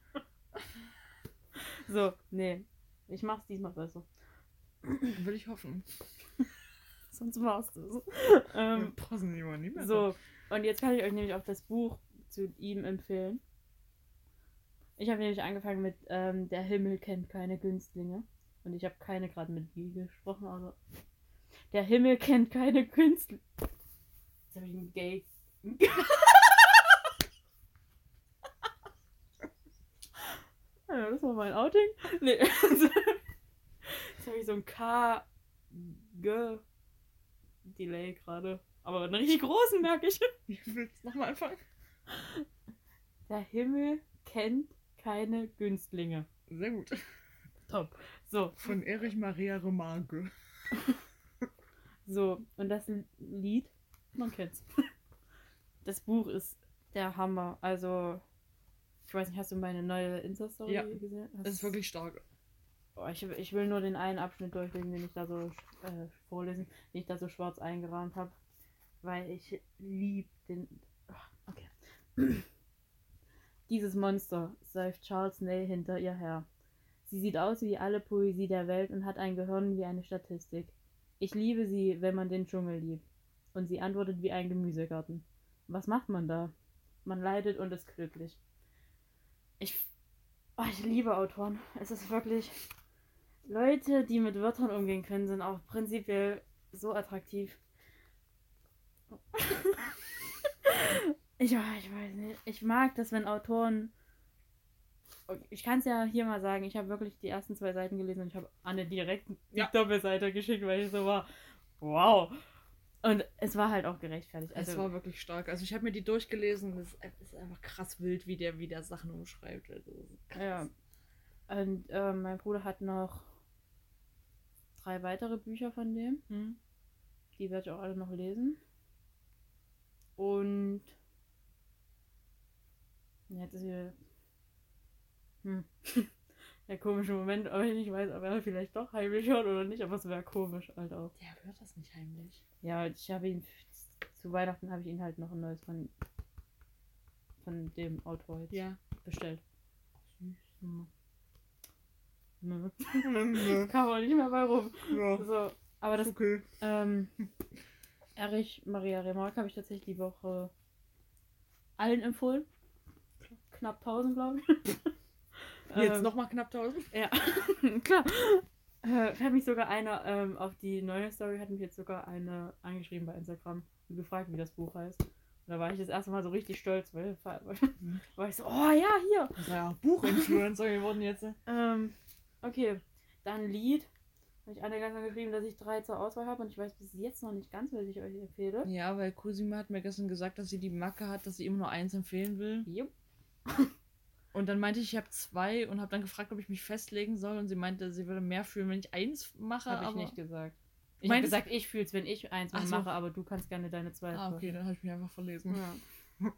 So, nee. Ich mach's diesmal besser. Will ich hoffen. Sonst es. Wir Ähm, passen lieber nie mehr. so, und jetzt kann ich euch nämlich auch das Buch zu ihm empfehlen. Ich habe nämlich angefangen mit ähm, Der Himmel kennt keine Günstlinge. Und ich habe keine gerade mit Wie gesprochen, aber. Der Himmel kennt keine Günstlinge. Jetzt habe ich einen Gay. ja, das war mein Outing. Nee. Jetzt habe ich so ein K. G. Delay gerade. Aber einen richtig großen, merke ich. Willst du nochmal anfangen? Der Himmel kennt keine Günstlinge. Sehr gut. Top. So, Von Erich Maria Remarque. so. Und das Lied, man kennt's. Das Buch ist der Hammer. Also, ich weiß nicht, hast du meine neue Insta-Story Ja, gesehen? Hast, Das ist wirklich stark. Oh, ich, ich will nur den einen Abschnitt durchlesen, den ich da so äh, vorlesen, den ich da so schwarz eingerahmt habe. Weil ich lieb den. Ach, okay. Dieses Monster, seufzt Charles Ney hinter ihr her. Sie sieht aus wie alle Poesie der Welt und hat ein Gehirn wie eine Statistik. Ich liebe sie, wenn man den Dschungel liebt. Und sie antwortet wie ein Gemüsegarten. Was macht man da? Man leidet und ist glücklich. Ich, oh, ich liebe Autoren. Es ist wirklich. Leute, die mit Wörtern umgehen können, sind auch prinzipiell so attraktiv. ich, ich weiß nicht. Ich mag das, wenn Autoren ich kann es ja hier mal sagen, ich habe wirklich die ersten zwei Seiten gelesen und ich habe Anne direkt die Ja. Doppelseite geschickt, weil ich so war, wow. Und es war halt auch gerechtfertigt. Es Also, war wirklich stark. Also ich habe mir die durchgelesen es ist- es einfach krass wild, wie der, wie der Sachen umschreibt. Also, krass. ja. Und äh, mein Bruder hat noch drei weitere Bücher von dem. Hm? Die werde ich auch alle noch lesen. Und jetzt ist hier hm. der komische Moment, aber ich nicht weiß, ob er vielleicht doch heimlich hört oder nicht, aber es wäre komisch halt auch. Der hört das nicht heimlich. Ja, ich habe ihn zu Weihnachten habe ich ihn halt noch ein neues von von dem Autor jetzt Ja. bestellt. Süß. Nö. Kam auch nicht mehr bei rum. ja. So, aber das okay. Ähm, Erich Maria Remarque habe ich tatsächlich die Woche allen empfohlen. Knapp 1000, glaube ich. Jetzt Ähm, nochmal knapp 1000. Ja, klar. Äh, hat mich sogar einer ähm, auf die neue Story, hat mich jetzt sogar eine angeschrieben bei Instagram und gefragt, wie das Buch heißt. Und da war ich das erste Mal so richtig stolz, weil, weil Mhm. war ich so, oh ja, hier. Das ist ja Buchinfluencer geworden jetzt. Ähm, okay, dann Lied. Habe ich Anne ganz geschrieben, dass ich drei zur Auswahl habe und ich weiß bis jetzt noch nicht ganz, welche ich euch empfehle. Ja, weil Cosima hat mir gestern gesagt, dass sie die Macke hat, dass sie immer nur eins empfehlen will. Jupp. Und dann meinte ich, ich habe zwei und habe dann gefragt, ob ich mich festlegen soll. Und sie meinte, sie würde mehr fühlen, wenn ich eins mache. Habe ich nicht gesagt. Ich habe gesagt, ich fühle es, wenn ich eins so. mache, aber du kannst gerne deine zwei. Ah, okay, dann habe ich mich einfach verlesen. Ja.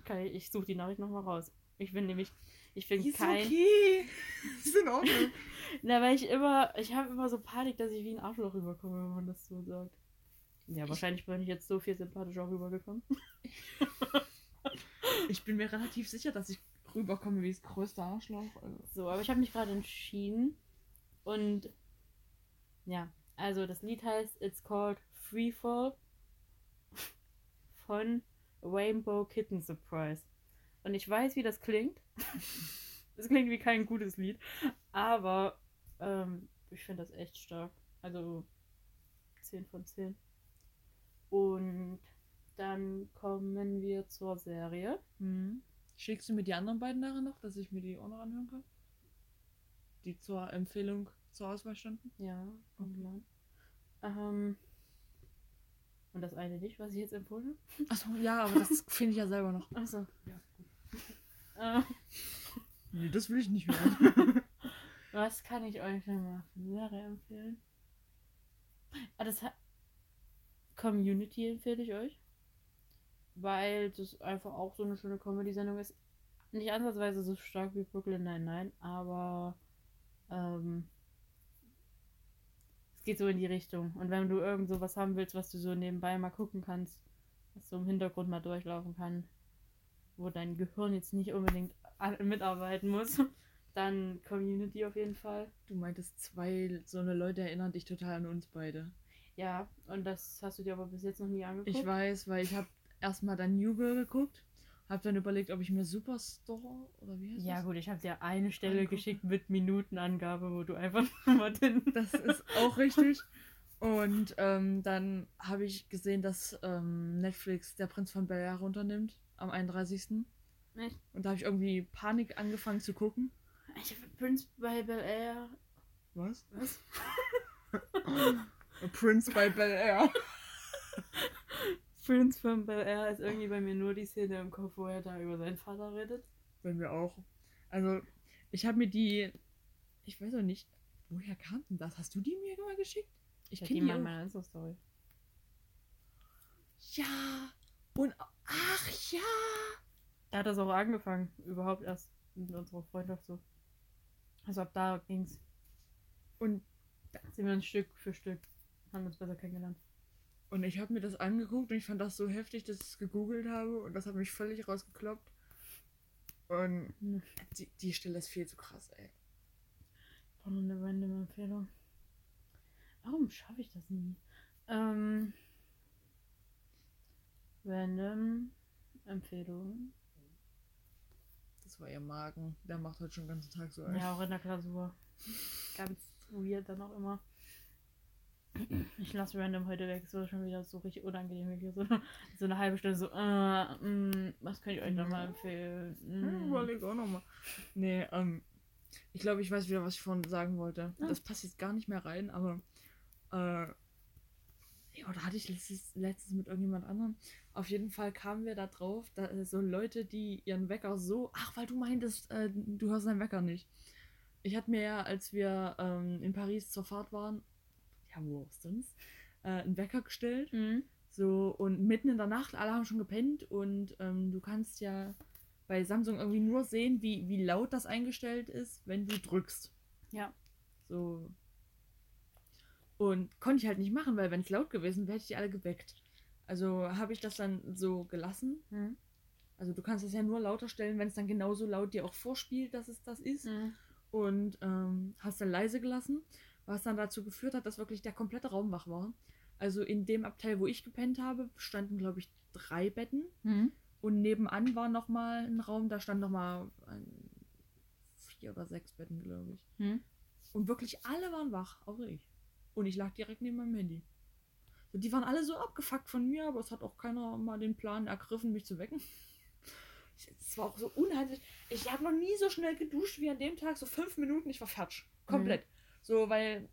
Okay, ich suche die Nachricht nochmal raus. Ich bin nämlich, ich bin Ist kein. okay. Ist in Ordnung. Na, weil ich immer, ich habe immer so Panik, dass ich wie ein Arschloch rüberkomme, wenn man das so sagt. Ja, wahrscheinlich bin ich jetzt so viel sympathischer rübergekommen. Ich bin mir relativ sicher, dass ich rüberkomme wie das größte Arschloch. Also. So, aber ich habe mich gerade entschieden und ja, also das Lied heißt It's Called Freefall von Rainbow Kitten Surprise. Und ich weiß, wie das klingt. Es klingt wie kein gutes Lied, aber ähm, ich finde das echt stark. Also 10 von 10. Und dann kommen wir zur Serie. Hm. Schickst du mir die anderen beiden nachher noch, dass ich mir die auch noch anhören kann? Die zur Empfehlung zur Auswahl standen? Ja, kommt mal. Ähm, und das eine nicht, was ich jetzt empfohlen Achso, ja, aber das finde ich ja selber noch. habe? Achso, ja. Äh, Nee, das will ich nicht hören. was kann ich euch denn mal für eine Serie empfehlen? Ah, das hat. Community empfehle ich euch. Weil das einfach auch so eine schöne Comedy-Sendung ist. Nicht ansatzweise so stark wie Brooklyn Nine-Nine, aber ähm, es geht so in die Richtung. Und wenn du irgend so was haben willst, was du so nebenbei mal gucken kannst, was so im Hintergrund mal durchlaufen kann, wo dein Gehirn jetzt nicht unbedingt mitarbeiten muss, dann Community auf jeden Fall. Du meintest, zwei so eine Leute erinnern dich total an uns beide. Ja, und das hast du dir aber bis jetzt noch nie angeguckt. Ich weiß, weil ich habe erstmal dann New Girl geguckt, habe dann überlegt, ob ich mir Superstore oder wie heißt Ja, das? gut, ich habe dir eine Stelle Angucken. geschickt mit Minutenangabe, wo du einfach mal den. Das ist auch richtig. Und ähm, dann habe ich gesehen, dass ähm, Netflix der Prinz von Bel Air runternimmt am 31. Echt? Und da habe ich irgendwie Panik angefangen zu gucken. Ich habe Prince bei Bel Air. Was? Was? Prince bei Bel Air. Von Bel Air ist irgendwie bei mir nur die Szene im Kopf, wo er da über seinen Vater redet. Bei mir auch. Also, ich habe mir die. Ich weiß auch nicht. Woher kam denn das? Hast du die mir mal geschickt? Ich Ich kenne die mal in meiner Insta-Story. Ja. Und. Ach ja. Da hat das auch angefangen, überhaupt erst mit unserer Freundschaft so. Also ab da ging's. Und, Sind wir ein Stück für Stück, haben uns besser kennengelernt. Und ich habe mir das angeguckt und ich fand das so heftig, dass ich es gegoogelt habe und das hat mich völlig rausgekloppt. Und Hm. die, die Stelle ist viel zu krass, ey. War nur eine random Empfehlung. Warum schaffe ich das nie? Ähm. Random Empfehlung. Das war ihr Magen. Der macht heute schon den ganzen Tag so. Ja, auch in der Klausur. Ganz weird dann auch immer. Ich lasse random heute weg, so schon wieder so richtig unangenehm. So, so eine halbe Stunde so, äh, mh, was könnt ihr euch nochmal empfehlen? Hm, Mm. Überleg auch nochmal. Nee, ähm, ich glaube, ich weiß wieder, was ich vorhin sagen wollte. Ah. Das passt jetzt gar nicht mehr rein, aber äh, ja, da hatte ich letztes, letztes mit irgendjemand anderem. Auf jeden Fall kamen wir da drauf, da äh, so Leute, die ihren Wecker so, ach, weil du meintest, äh, du hörst deinen Wecker nicht. Ich hatte mir ja, als wir ähm, in Paris zur Fahrt waren, wo auch sonst, äh, einen Wecker gestellt. Mhm. So, und mitten in der Nacht, alle haben schon gepennt und ähm, du kannst ja bei Samsung irgendwie nur sehen, wie, wie laut das eingestellt ist, wenn du drückst. Ja. So. Und konnte ich halt nicht machen, weil wenn es laut gewesen wäre, hätte ich die alle geweckt. Also habe ich das dann so gelassen. Mhm. Also du kannst es ja nur lauter stellen, wenn es dann genauso laut dir auch vorspielt, dass es das ist. Mhm. Und ähm, hast dann leise gelassen, was dann dazu geführt hat, dass wirklich der komplette Raum wach war. Also in dem Abteil, wo ich gepennt habe, standen, glaube ich, drei Betten. Mhm. Und nebenan war nochmal ein Raum, da stand nochmal vier oder sechs Betten, glaube ich. Mhm. Und wirklich alle waren wach, auch ich. Und ich lag direkt neben meinem Handy. So, die waren alle so abgefuckt von mir, aber es hat auch keiner mal den Plan ergriffen, mich zu wecken. Es war auch so unheimlich. Ich habe noch nie so schnell geduscht wie an dem Tag. So fünf Minuten, ich war fertig. Komplett. So, weil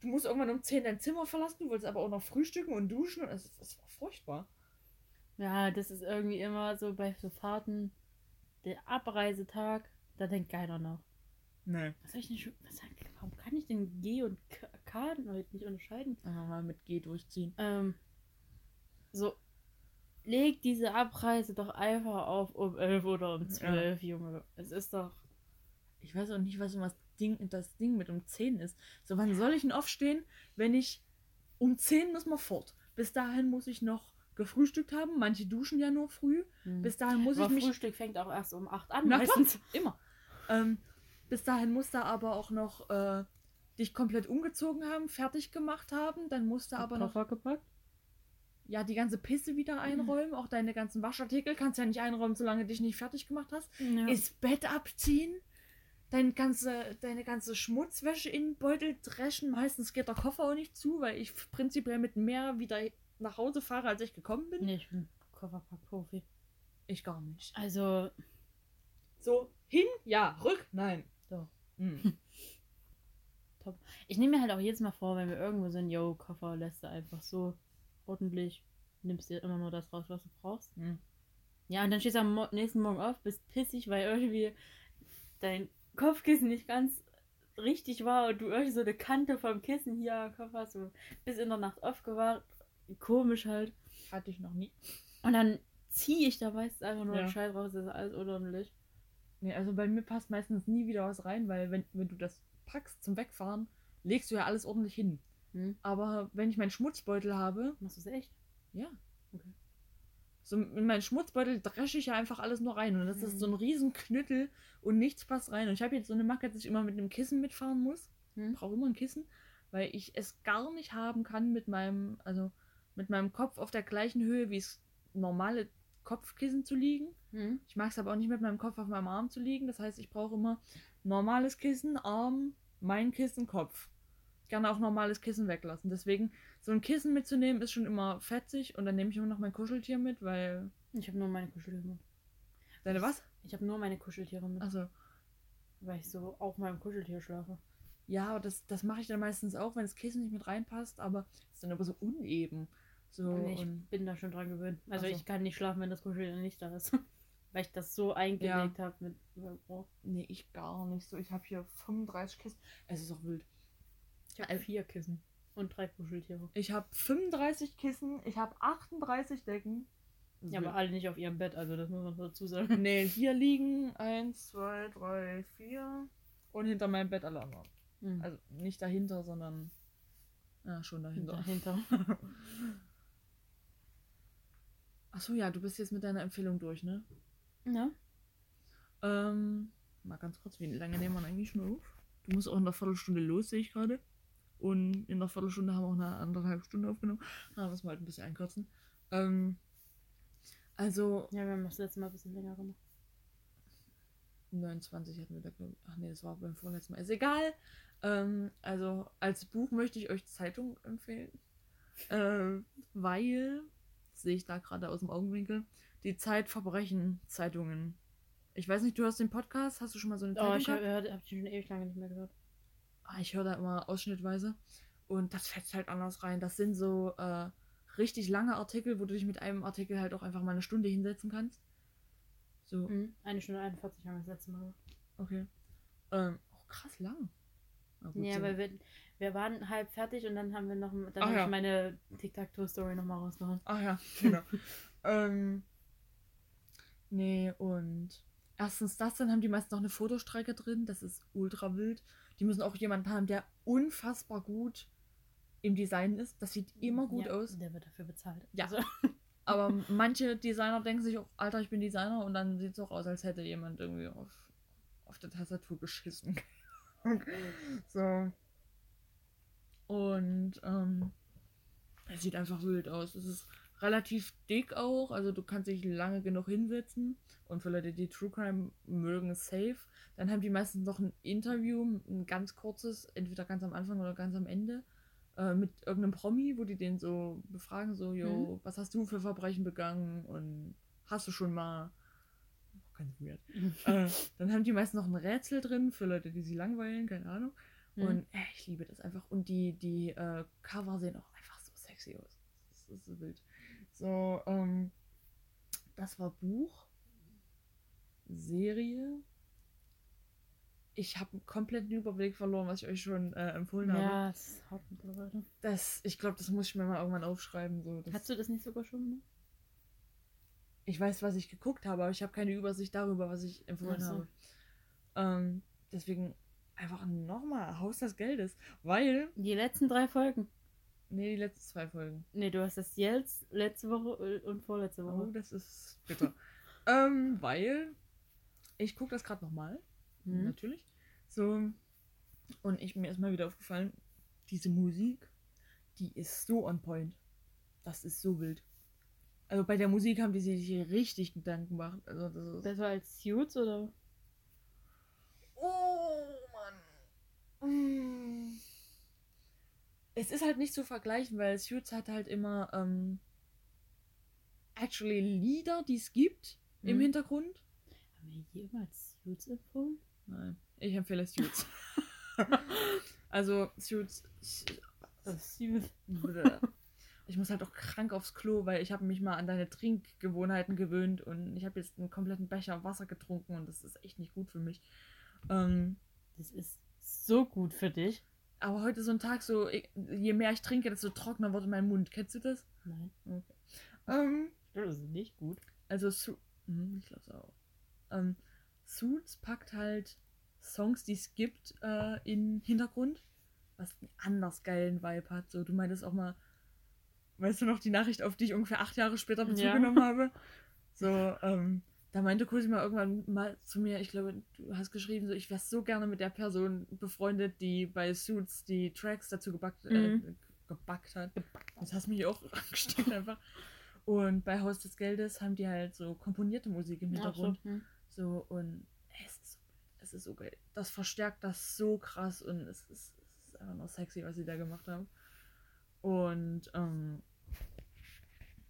du musst irgendwann um 10 dein Zimmer verlassen, du wolltest aber auch noch frühstücken und duschen. Und es, es war furchtbar. Ja, das ist irgendwie immer so bei so Fahrten, der Abreisetag, da denkt keiner nach. Nee. Was soll ich denn schon, was, warum kann ich denn G und K, K heute nicht unterscheiden? Einfach mal mit G durchziehen. Ähm, so, leg diese Abreise doch einfach auf um 11 oder um 12, Junge. Es ist doch, Ich weiß auch nicht, was immer das Ding, das Ding mit um 10 ist. So, wann soll ich denn aufstehen, wenn ich um 10 muss man fort. Bis dahin muss ich noch gefrühstückt haben. Manche duschen ja nur früh. hm. Bis dahin muss Aber ich mich. Frühstück fängt auch erst um 8 an Na klar, meistens. immer. Ähm, bis dahin muss da aber auch noch äh, dich komplett umgezogen haben, fertig gemacht haben. Dann musst du aber noch Koffer gepackt? ja die ganze Pisse wieder einräumen. Auch deine ganzen Waschartikel kannst du ja nicht einräumen, solange du dich nicht fertig gemacht hast. Ja. Ist Bett abziehen. Deine ganze, deine ganze Schmutzwäsche in den Beutel dreschen. Meistens geht der Koffer auch nicht zu, weil ich prinzipiell mit mehr wieder nach Hause fahre, als ich gekommen bin. nee, ich bin Kofferpack-Profi. Ich gar nicht. Also, So, hin, ja, rück, nein. Doch. Hm. ich nehme mir halt auch jedes Mal vor, wenn wir irgendwo sind, yo, Koffer lässt du einfach so ordentlich, nimmst dir immer nur das raus, was du brauchst. Hm. Ja, und dann stehst du am nächsten Morgen auf, bist pissig, weil irgendwie dein Kopfkissen nicht ganz richtig war und du irgendwie so eine Kante vom Kissen hier am Kopf hast, so bis in der Nacht aufgewacht. Komisch halt. Hatte ich noch nie. Und dann ziehe ich da meistens einfach nur Ja. den Scheiß raus, das ist alles unordentlich. Nee, also bei mir passt meistens nie wieder was rein, weil wenn, wenn du das packst zum Wegfahren, legst du ja alles ordentlich hin. Hm? Aber wenn ich meinen Schmutzbeutel habe, Machst du es echt? ja. So in meinen Schmutzbeutel dresche ich ja einfach alles nur rein. Und das ist Mhm. so ein riesen Knüttel und nichts passt rein. Und ich habe jetzt so eine Macke, dass ich immer mit einem Kissen mitfahren muss. Hm? brauche immer ein Kissen, weil ich es gar nicht haben kann mit meinem, also mit meinem Kopf auf der gleichen Höhe wie es normale Kopfkissen zu liegen. Hm? Ich mag es aber auch nicht mit meinem Kopf auf meinem Arm zu liegen. Das heißt, ich brauche immer normales Kissen, Arm, mein Kissen, Kopf. Gerne auch normales Kissen weglassen. Deswegen, so ein Kissen mitzunehmen, ist schon immer fetzig und dann nehme ich immer noch mein Kuscheltier mit, weil. Ich habe nur meine Kuscheltiere mit. Deine was? Ich habe nur meine Kuscheltiere mit, Also, weil ich so auf meinem Kuscheltier schlafe. ja, aber das, das mache ich dann meistens auch, wenn das Kissen nicht mit reinpasst, aber es ist dann aber so uneben. So, ich und bin da schon dran gewöhnt. Also Ach so. ich kann nicht schlafen, wenn das Kuscheltier nicht da ist. weil ich das so eingelegt habe mit. Oh, Nee, ich gar nicht so. Ich habe hier 35 Kissen. Es ist auch wild. Ich habe vier Kissen und drei Kuscheltiere. Ich habe 35 Kissen, ich habe 38 Decken. Ja, aber alle nicht auf ihrem Bett, also das muss man dazu sagen. Nee, hier liegen 1, 2, 3, 4 und hinter meinem Bett alle anderen. Hm. Also nicht dahinter, sondern ja, schon dahinter. Dahinter. Achso, ja, du bist jetzt mit deiner Empfehlung durch, ne? Ja. Ähm, mal ganz kurz, wie lange nehmen wir eigentlich schon auf? Du musst auch in einer Viertelstunde los, sehe ich gerade. Und in einer Viertelstunde haben wir auch eine anderthalb Stunde aufgenommen. Na, müssen wir halt ein bisschen einkürzen. Ähm, also, Ja, wir haben das letzte Mal ein bisschen länger gemacht. 29 hatten wir da, glaube ich. Ach nee, das war beim vorletzten Mal. Ist egal. Ähm, also als Buch möchte ich euch Zeitung empfehlen. äh, weil, sehe ich da gerade aus dem Augenwinkel, die Zeitverbrechen-Zeitungen. Ich weiß nicht, du hörst den Podcast? Hast du schon mal so eine Zeitung Oh, ich habe hab die schon ewig lange nicht mehr gehört. Ah, ich höre da immer ausschnittweise. Und das fällt halt anders rein. Das sind so äh, richtig lange Artikel, wo du dich mit einem Artikel halt auch einfach mal eine Stunde hinsetzen kannst. So, Mhm. Eine Stunde 41 haben wir das letzte Mal okay. Ähm, auch krass lang. Gut, Ja, so- weil wir, wir waren halb fertig und dann haben wir noch dann Ach hab ja. ich meine Tic-Tac-Toe-Story nochmal rausgehauen. Ach ja, genau. ähm, nee, und erstens das, dann haben die meisten noch eine Fotostrecke drin. Das ist ultra wild. Die müssen auch jemanden haben, der unfassbar gut im Design ist. Das sieht immer gut ja, aus. Der wird dafür bezahlt. Ja. Also, Aber manche Designer denken sich auch, Alter, ich bin Designer und dann sieht es auch aus, als hätte jemand irgendwie auf, auf der Tastatur geschissen. so. Und ähm, es sieht einfach wild aus. Es ist relativ dick auch, also du kannst dich lange genug hinsetzen. Und für Leute, die True Crime mögen, safe. Dann haben die meistens noch ein Interview, ein ganz kurzes, entweder ganz am Anfang oder ganz am Ende, äh, mit irgendeinem Promi, wo die den so befragen, so, jo, was hast du für Verbrechen begangen und hast du schon mal. Ganz weird. äh, dann haben die meisten noch ein Rätsel drin für Leute, die sie langweilen, keine Ahnung. Mhm. Und äh, ich liebe das einfach. Und die, die äh, Cover sehen auch einfach so sexy aus. Das ist so wild. So, ähm, das war Buch, Serie. Ich habe einen kompletten Überblick verloren, was ich euch schon äh, empfohlen habe. ja, das mittlerweile. Das, ich glaube, das muss ich mir mal irgendwann aufschreiben. So. Das, Hast du das nicht sogar schon? Ne? ich weiß, was ich geguckt habe, aber ich habe keine Übersicht darüber, was ich empfohlen so. habe. Ähm, deswegen einfach nochmal Haus des Geldes. Weil, Die letzten drei Folgen. Nee, die letzten zwei Folgen. Nee, du hast das jetzt letzte Woche und vorletzte Oh, Woche. das ist bitter. ähm, weil ich gucke das gerade nochmal. Mhm. Natürlich. So. Und ich, mir ist mal wieder aufgefallen, diese Musik, die ist so on point. Das ist so wild. Also bei der Musik haben die sich richtig Gedanken gemacht. Also das. Besser als Suits oder? Oh Mann. Mm. Es ist halt nicht zu vergleichen, weil Suits hat halt immer ähm, actually Lieder, die es gibt im Mhm. Hintergrund. Haben wir jemals Suits empfohlen? Nein, ich empfehle Suits. also Suits. Suits. Ich muss halt auch krank aufs Klo, weil ich habe mich mal an deine Trinkgewohnheiten gewöhnt und ich habe jetzt einen kompletten Becher Wasser getrunken und das ist echt nicht gut für mich. Ähm, Das ist so gut für dich. Aber heute so ein Tag, so je mehr ich trinke, desto trockener wird mein Mund. Kennst du das? Nein. Ähm, Das ist nicht gut. also Su hm, ich glaube auch. Ähm, Suits packt halt Songs, die es gibt, äh, in Hintergrund, was einen anders geilen Vibe hat. So, du meintest auch mal, weißt du noch die Nachricht, auf die ich ungefähr acht Jahre später Bezug Ja. genommen habe? So, ähm, da meinte Cosima irgendwann mal zu mir, ich glaube, du hast geschrieben, so, ich wäre so gerne mit der Person befreundet, die bei Suits die Tracks dazu gebackt, äh, Mhm. gebackt hat. Das hast mich auch angesteckt einfach. Und bei Haus des Geldes haben die halt so komponierte Musik im Hintergrund. Ach so, hm. So, und ey, es ist so, es ist so geil. Das verstärkt das so krass und es ist, es ist einfach noch sexy, was sie da gemacht haben. Und ähm,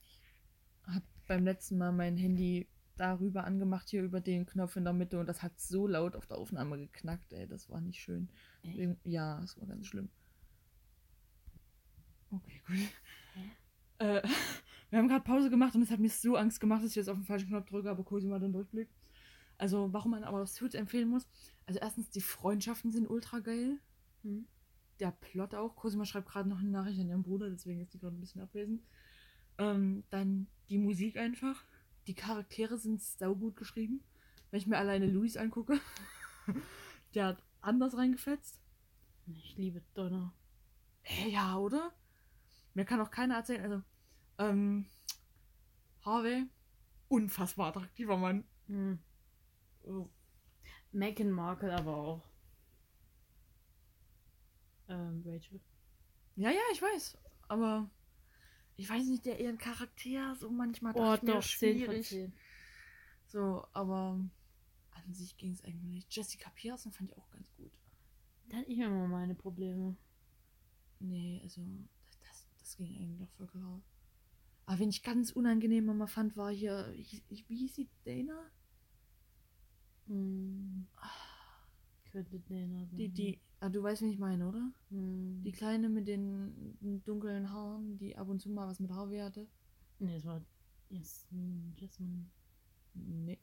ich habe beim letzten Mal mein Handy darüber angemacht, hier über den Knopf in der Mitte und das hat so laut auf der Aufnahme geknackt, ey, das war nicht schön. Deswegen- Ja, das war ganz schlimm. Okay, gut. Äh, wir haben gerade Pause gemacht und es hat mir so Angst gemacht, dass ich jetzt auf den falschen Knopf drücke, aber Cosima den Durchblick. Also, warum man aber Suits empfehlen muss. Also, erstens, die Freundschaften sind ultra geil. Hm. Der Plot auch. Cosima schreibt gerade noch eine Nachricht an ihren Bruder, deswegen ist die gerade ein bisschen abwesend. Ähm, dann die Musik einfach. Die Charaktere sind saugut geschrieben. Wenn ich mir alleine Luis angucke, der hat anders reingefetzt. Ich liebe Donner. Hä, ja, oder? Mir kann auch keiner erzählen, also, ähm, Harvey, unfassbar attraktiver Mann. Hm. Oh. Meghan Markle aber auch. Ähm, Rachel. Ja, ja, ich weiß, aber ich weiß nicht, der ihren Charakter so manchmal Oh, doch, 10 schwierig. 10. So, aber an sich ging es eigentlich. Jessica Pearson fand ich auch ganz gut. Da hatte ich immer meine Probleme. Nee, also das, das ging eigentlich noch voll klar. Aber wen ich ganz unangenehm immer fand, war hier, wie hieß sie, Dana? Hm. Könnte Dana sein. Die, die, ah, du weißt, wen ich meine, oder? Hm. Die Kleine mit den dunklen Haaren, die ab und zu mal was mit Haarweh hatte. Nee, das war Jasmin. Jasmin. Nee.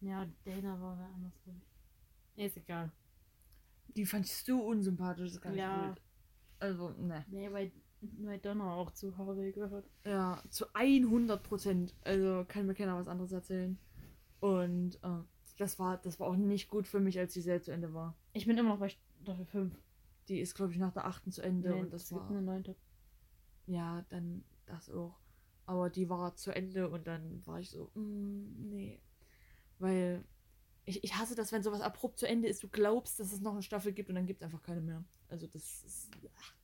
Ja, Dana war wer anders, glaube ich. Ist egal. Die fand ich so unsympathisch, das ist Ja. gut. Also, ne. Nee, weil, weil Donner auch zu Harvey gehört. Ja, zu 100 Prozent. Also kann mir keiner was anderes erzählen. Und äh, das, war, das war auch nicht gut für mich, als die Serie zu Ende war. Ich bin immer noch bei Staffel 5. Die ist, glaube ich, nach der achten zu Ende Nee, und das war. eine neunte. Ja, dann das auch. Aber die war zu Ende und dann war ich so, mm, nee. Weil ich, ich hasse das, wenn sowas abrupt zu Ende ist. Du glaubst, dass es noch eine Staffel gibt und dann gibt es einfach keine mehr. Also das ist. ach.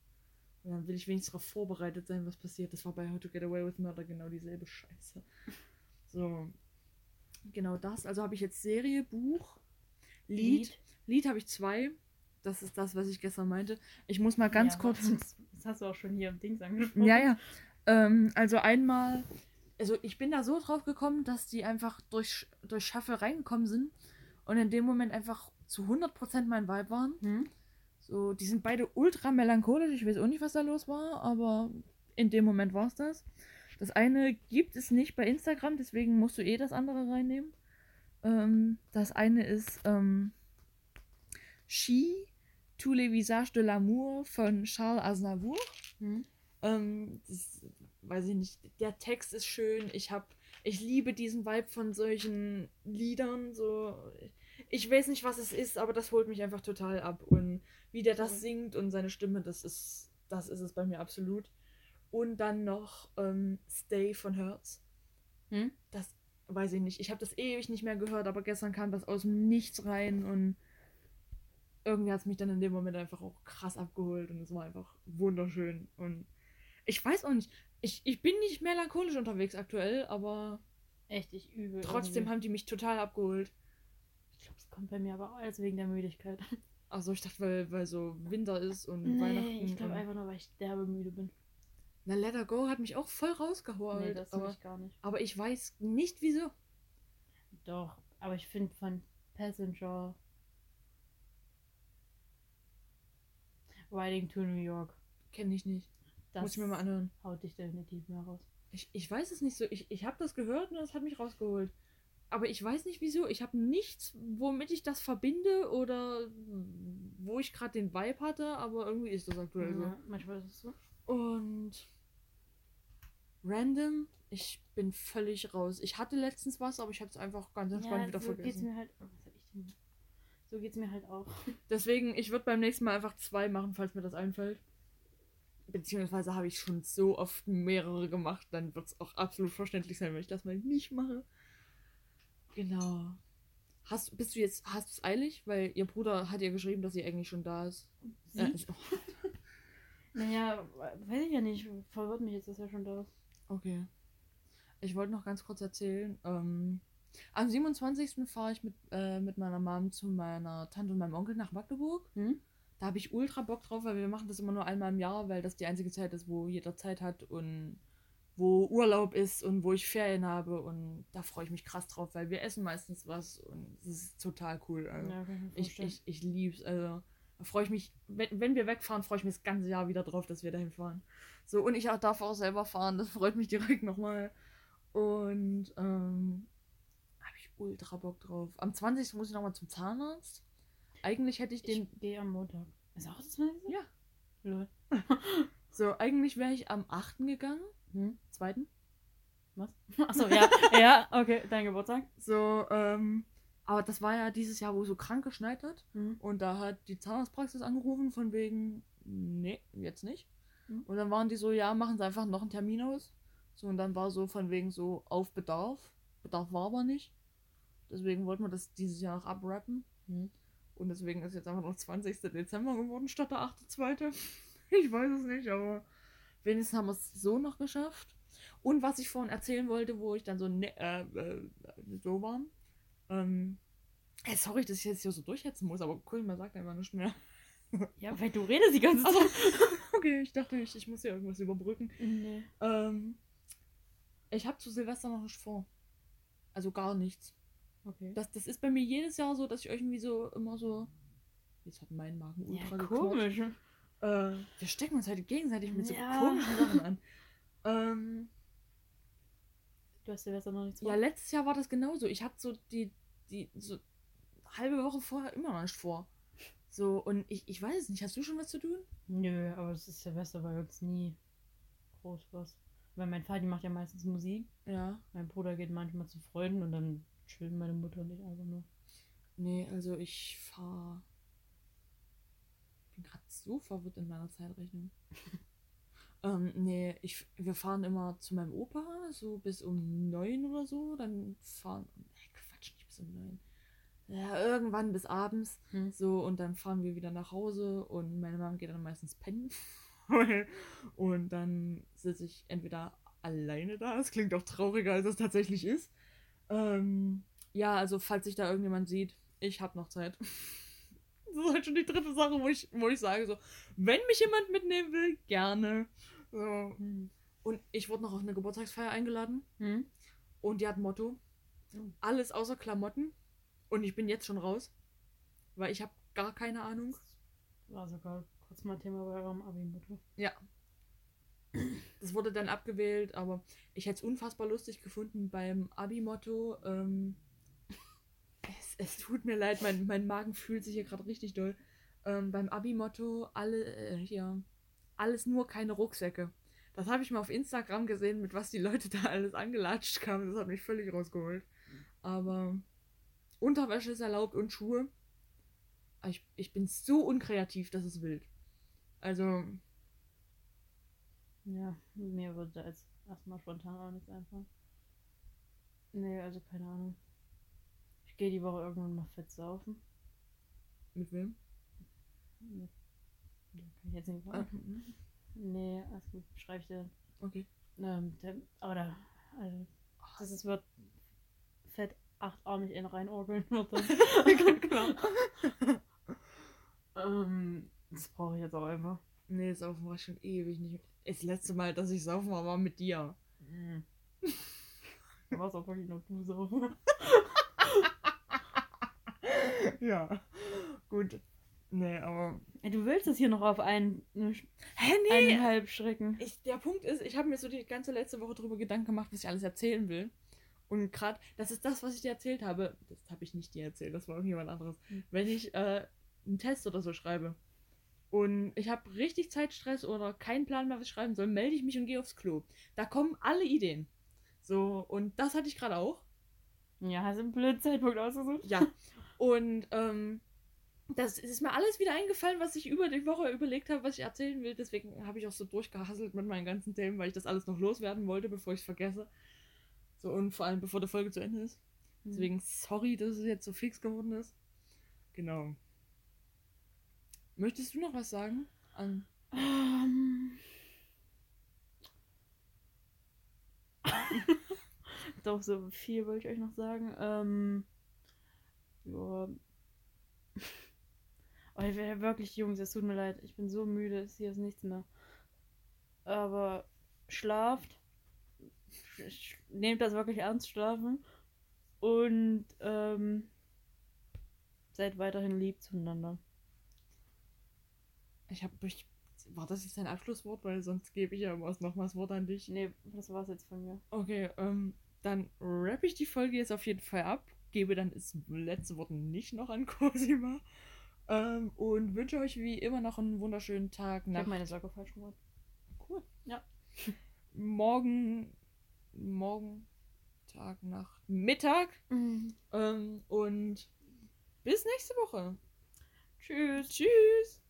Und dann will ich wenigstens darauf vorbereitet sein, was passiert. Das war bei How to Get Away with Murder genau dieselbe Scheiße. So. Genau das. Also habe ich jetzt Serie, Buch, Lied. Lied, habe ich zwei. Das ist das, was ich gestern meinte. Ich muss mal ganz Ja, kurz. Das, das hast du auch schon hier im Dings angesprochen. Ja, ja. Ähm, also einmal, also ich bin da so drauf gekommen, dass die einfach durch, durch Shuffle reingekommen sind und in dem Moment einfach zu 100% mein Vibe waren. Hm? So, die sind beide ultra melancholisch. Ich weiß auch nicht, was da los war, aber in dem Moment war es das. Das eine gibt es nicht bei Instagram, deswegen musst du eh das andere reinnehmen. Ähm, das eine ist ähm, She, tous les visages de l'amour von Charles Aznavour. Hm? Ähm, das, weiß ich nicht, der Text ist schön. Ich hab, ich liebe diesen Vibe von solchen Liedern. So, ich weiß nicht, was es ist, aber das holt mich einfach total ab. Und wie der das singt und seine Stimme, das ist, das ist es bei mir absolut. Und dann noch ähm, Stay von Hertz. Hm? Das weiß ich nicht. Ich habe das ewig nicht mehr gehört, aber gestern kam das aus dem Nichts rein und irgendwie hat es mich dann in dem Moment einfach auch krass abgeholt und es war einfach wunderschön. Und ich weiß auch nicht, ich, ich bin nicht melancholisch unterwegs aktuell, aber Echt, ich übe. trotzdem irgendwie. haben die mich total abgeholt. Ich glaube, es kommt bei mir aber alles wegen der Müdigkeit. Also ich dachte, weil, weil so Winter ist und Nee, Weihnachten. ich glaube einfach nur, weil ich derbe müde bin. Na, Let Her Go hat mich auch voll rausgeholt. nee, das aber, ich gar nicht. aber ich weiß nicht wieso. Doch, aber ich finde von Passenger Riding to New York, Kenne ich nicht. das Muss ich mir mal anhören. haut dich definitiv mehr raus. Ich, ich weiß es nicht so. Ich, ich habe das gehört und das hat mich rausgeholt. Aber ich weiß nicht wieso. Ich habe nichts, womit ich das verbinde oder wo ich gerade den Vibe hatte, aber irgendwie ist das aktuell so. Ja, manchmal ist es so. Und random, ich bin völlig raus. Ich hatte letztens was, aber ich habe es einfach ganz entspannt wieder so geht's vergessen. mir halt. Oh, was hab ich denn? So geht's mir halt auch. Deswegen, ich würde beim nächsten Mal einfach zwei machen, falls mir das einfällt. Beziehungsweise habe ich schon so oft mehrere gemacht, dann wird es auch absolut verständlich sein, wenn ich das mal nicht mache. Genau. Hast, bist du jetzt, hast du es eilig? Weil ihr Bruder hat ja geschrieben, dass sie eigentlich schon da ist. Sie? Äh, ist- Naja, weiß ich ja nicht. Verwirrt mich jetzt, dass er schon da ist. okay. Ich wollte noch ganz kurz erzählen. Ähm, am 27. fahre ich mit, äh, mit meiner Mom zu meiner Tante und meinem Onkel nach Magdeburg. Hm? Da habe ich ultra Bock drauf, weil wir machen das immer nur einmal im Jahr, weil das die einzige Zeit ist, wo jeder Zeit hat und wo Urlaub ist und wo ich Ferien habe. Und da freue ich mich krass drauf, weil wir essen meistens was und es ist total cool. Also Ja, ich ich ich, liebe es. Also freue ich mich, wenn, wenn wir wegfahren, freue ich mich das ganze Jahr wieder drauf, dass wir dahin fahren. So, und ich darf auch selber fahren, das freut mich direkt nochmal. Und ähm, ultra Bock drauf. Am 20. muss ich nochmal zum Zahnarzt. Eigentlich hätte ich den Ich gehe am Montag. Ist auch das 20? Ja. Lol. So, eigentlich wäre ich am 8. gegangen. Hm? Zweiten. Was? Achso, ja. ja, okay, dein Geburtstag. So, ähm, aber das war ja dieses Jahr, wo so krank geschneit hat. Hm? Und da hat die Zahnarztpraxis angerufen, von wegen, nee, jetzt nicht. Mhm. Und dann waren die so, ja, machen sie einfach noch einen Termin aus. So, und dann war so von wegen so auf Bedarf. Bedarf war aber nicht. Deswegen wollten wir das dieses Jahr noch abrappen. Hm? Und deswegen ist jetzt einfach noch 20. Dezember geworden statt der 8.2. Ich weiß es nicht, aber wenigstens haben wir es so noch geschafft. Und was ich vorhin erzählen wollte, wo ich dann so, ne, äh, äh, so war, Ähm, ey, sorry, dass ich jetzt hier so durchhetzen muss, aber Kulma sagt einfach nicht mehr. Ja, weil du redest die ganze Also, Zeit. okay, ich dachte, ich, ich muss hier irgendwas überbrücken. Nee. Ähm, ich habe zu Silvester noch nicht vor. Also gar nichts. Okay. Das, das ist bei mir jedes Jahr so, dass ich irgendwie so immer so. Jetzt hat mein Magen ja, ultra geknurrt. komisch. Äh, wir stecken uns halt gegenseitig mit so Ja. komischen Sachen an. Ähm, Du hast Silvester noch nichts ja, vor? letztes Jahr war das genauso. Ich hatte so die, die, so halbe Woche vorher immer noch nicht vor. So, und ich, ich weiß es nicht. Hast du schon was zu tun? Nö, aber es ist Silvester bei uns nie groß was. Weil mein Vater macht ja meistens Musik. Ja. Mein Bruder geht manchmal zu Freunden und dann chillen meine Mutter und ich einfach nur. Nee, also ich fahr. bin gerade so verwirrt in meiner Zeitrechnung. ähm, nee, ich, wir fahren immer zu meinem Opa, so bis um neun oder so. Dann fahren. Nee, Quatsch, nicht bis um neun. Ja, irgendwann bis abends. Hm. So, und dann fahren wir wieder nach Hause und meine Mama geht dann meistens pennen. und dann sitze ich entweder alleine da. Es klingt auch trauriger, als es tatsächlich ist. Ähm, ja, also falls sich da irgendjemand sieht, ich habe noch Zeit. Das ist halt schon die dritte Sache, wo ich, wo ich sage so, wenn mich jemand mitnehmen will, gerne. So. Und ich wurde noch auf eine Geburtstagsfeier eingeladen Hm? und die hat ein Motto, alles außer Klamotten. Und ich bin jetzt schon raus, weil ich habe gar keine Ahnung. War sogar kurz mal Thema bei eurem Abi-Motto. Ja. Das wurde dann abgewählt, aber ich hätte es unfassbar lustig gefunden beim Abi-Motto. Ähm, es, es tut mir leid, mein, mein Magen fühlt sich hier gerade richtig doll. Ähm, beim Abi-Motto alle äh, hier alles nur keine Rucksäcke. Das habe ich mal auf Instagram gesehen, mit was die Leute da alles angelatscht kamen. Das hat mich völlig rausgeholt. Aber Unterwäsche ist erlaubt und Schuhe. Ich, ich bin so unkreativ, das ist wild. Also, Ja, mir würde da jetzt erstmal spontan auch nichts einfallen. Nee, also keine Ahnung. Ich gehe die Woche irgendwann mal fett saufen. mit wem? Mit, ja, kann ich jetzt nicht Ah, sagen. Nee, alles gut, schreibe ich dir. okay. Ähm, der, aber da, also, das ist, wird fett achtarmig in reinorgeln wird das. Klar. ähm, das brauche ich jetzt auch einfach. Nee, saufen war schon ewig nicht. Das letzte Mal, dass ich saufen war, war mit dir. Mhm. Du warst auch wirklich nur du saufen. ja. Gut. Nee, aber. Ey, Du willst es hier noch auf einen, eine, Hä, nee! eineinhalb schrecken. Ich, der Punkt ist, ich habe mir so die ganze letzte Woche drüber Gedanken gemacht, was ich alles erzählen will. Und gerade, das ist das, was ich dir erzählt habe. Das habe ich nicht dir erzählt, das war irgendjemand anderes. Hm. Wenn ich äh, einen Test oder so schreibe und ich habe richtig Zeitstress oder keinen Plan mehr, was ich schreiben soll, melde ich mich und gehe aufs Klo. Da kommen alle Ideen. So, und das hatte ich gerade auch. Ja, hast du einen blöden Zeitpunkt ausgesucht? Ja. Und ähm, das ist mir alles wieder eingefallen, was ich über die Woche überlegt habe, was ich erzählen will. Deswegen habe ich auch so durchgehasselt mit meinen ganzen Themen, weil ich das alles noch loswerden wollte, bevor ich es vergesse. So und vor allem bevor die Folge zu Ende ist. Hm. Deswegen sorry, dass es jetzt so fix geworden ist. Genau. Möchtest du noch was sagen? An Ähm. Doch, so viel wollte ich euch noch sagen. Ähm. Ja. Oh, ich wäre wirklich, Jungs, es tut mir leid. Ich bin so müde, es hier ist nichts mehr. Aber schlaft. Sch- Nehmt das wirklich ernst, schlafen. Und ähm, seid weiterhin lieb zueinander. Ich habe ich, war das jetzt dein Abschlusswort, weil sonst gebe ich ja was noch mal das Wort an dich. Nee, das war's jetzt von mir. Okay, ähm, dann rappe ich die Folge jetzt auf jeden Fall ab. Gebe dann das letzte Wort nicht noch an Cosima. Ähm, und wünsche euch wie immer noch einen wunderschönen Tag Ich nach habe meine Socke falsch gemacht. cool. Ja. morgen, morgen, Tag, Nacht, Mittag. Ähm, und bis nächste Woche. Tschüss. Tschüss.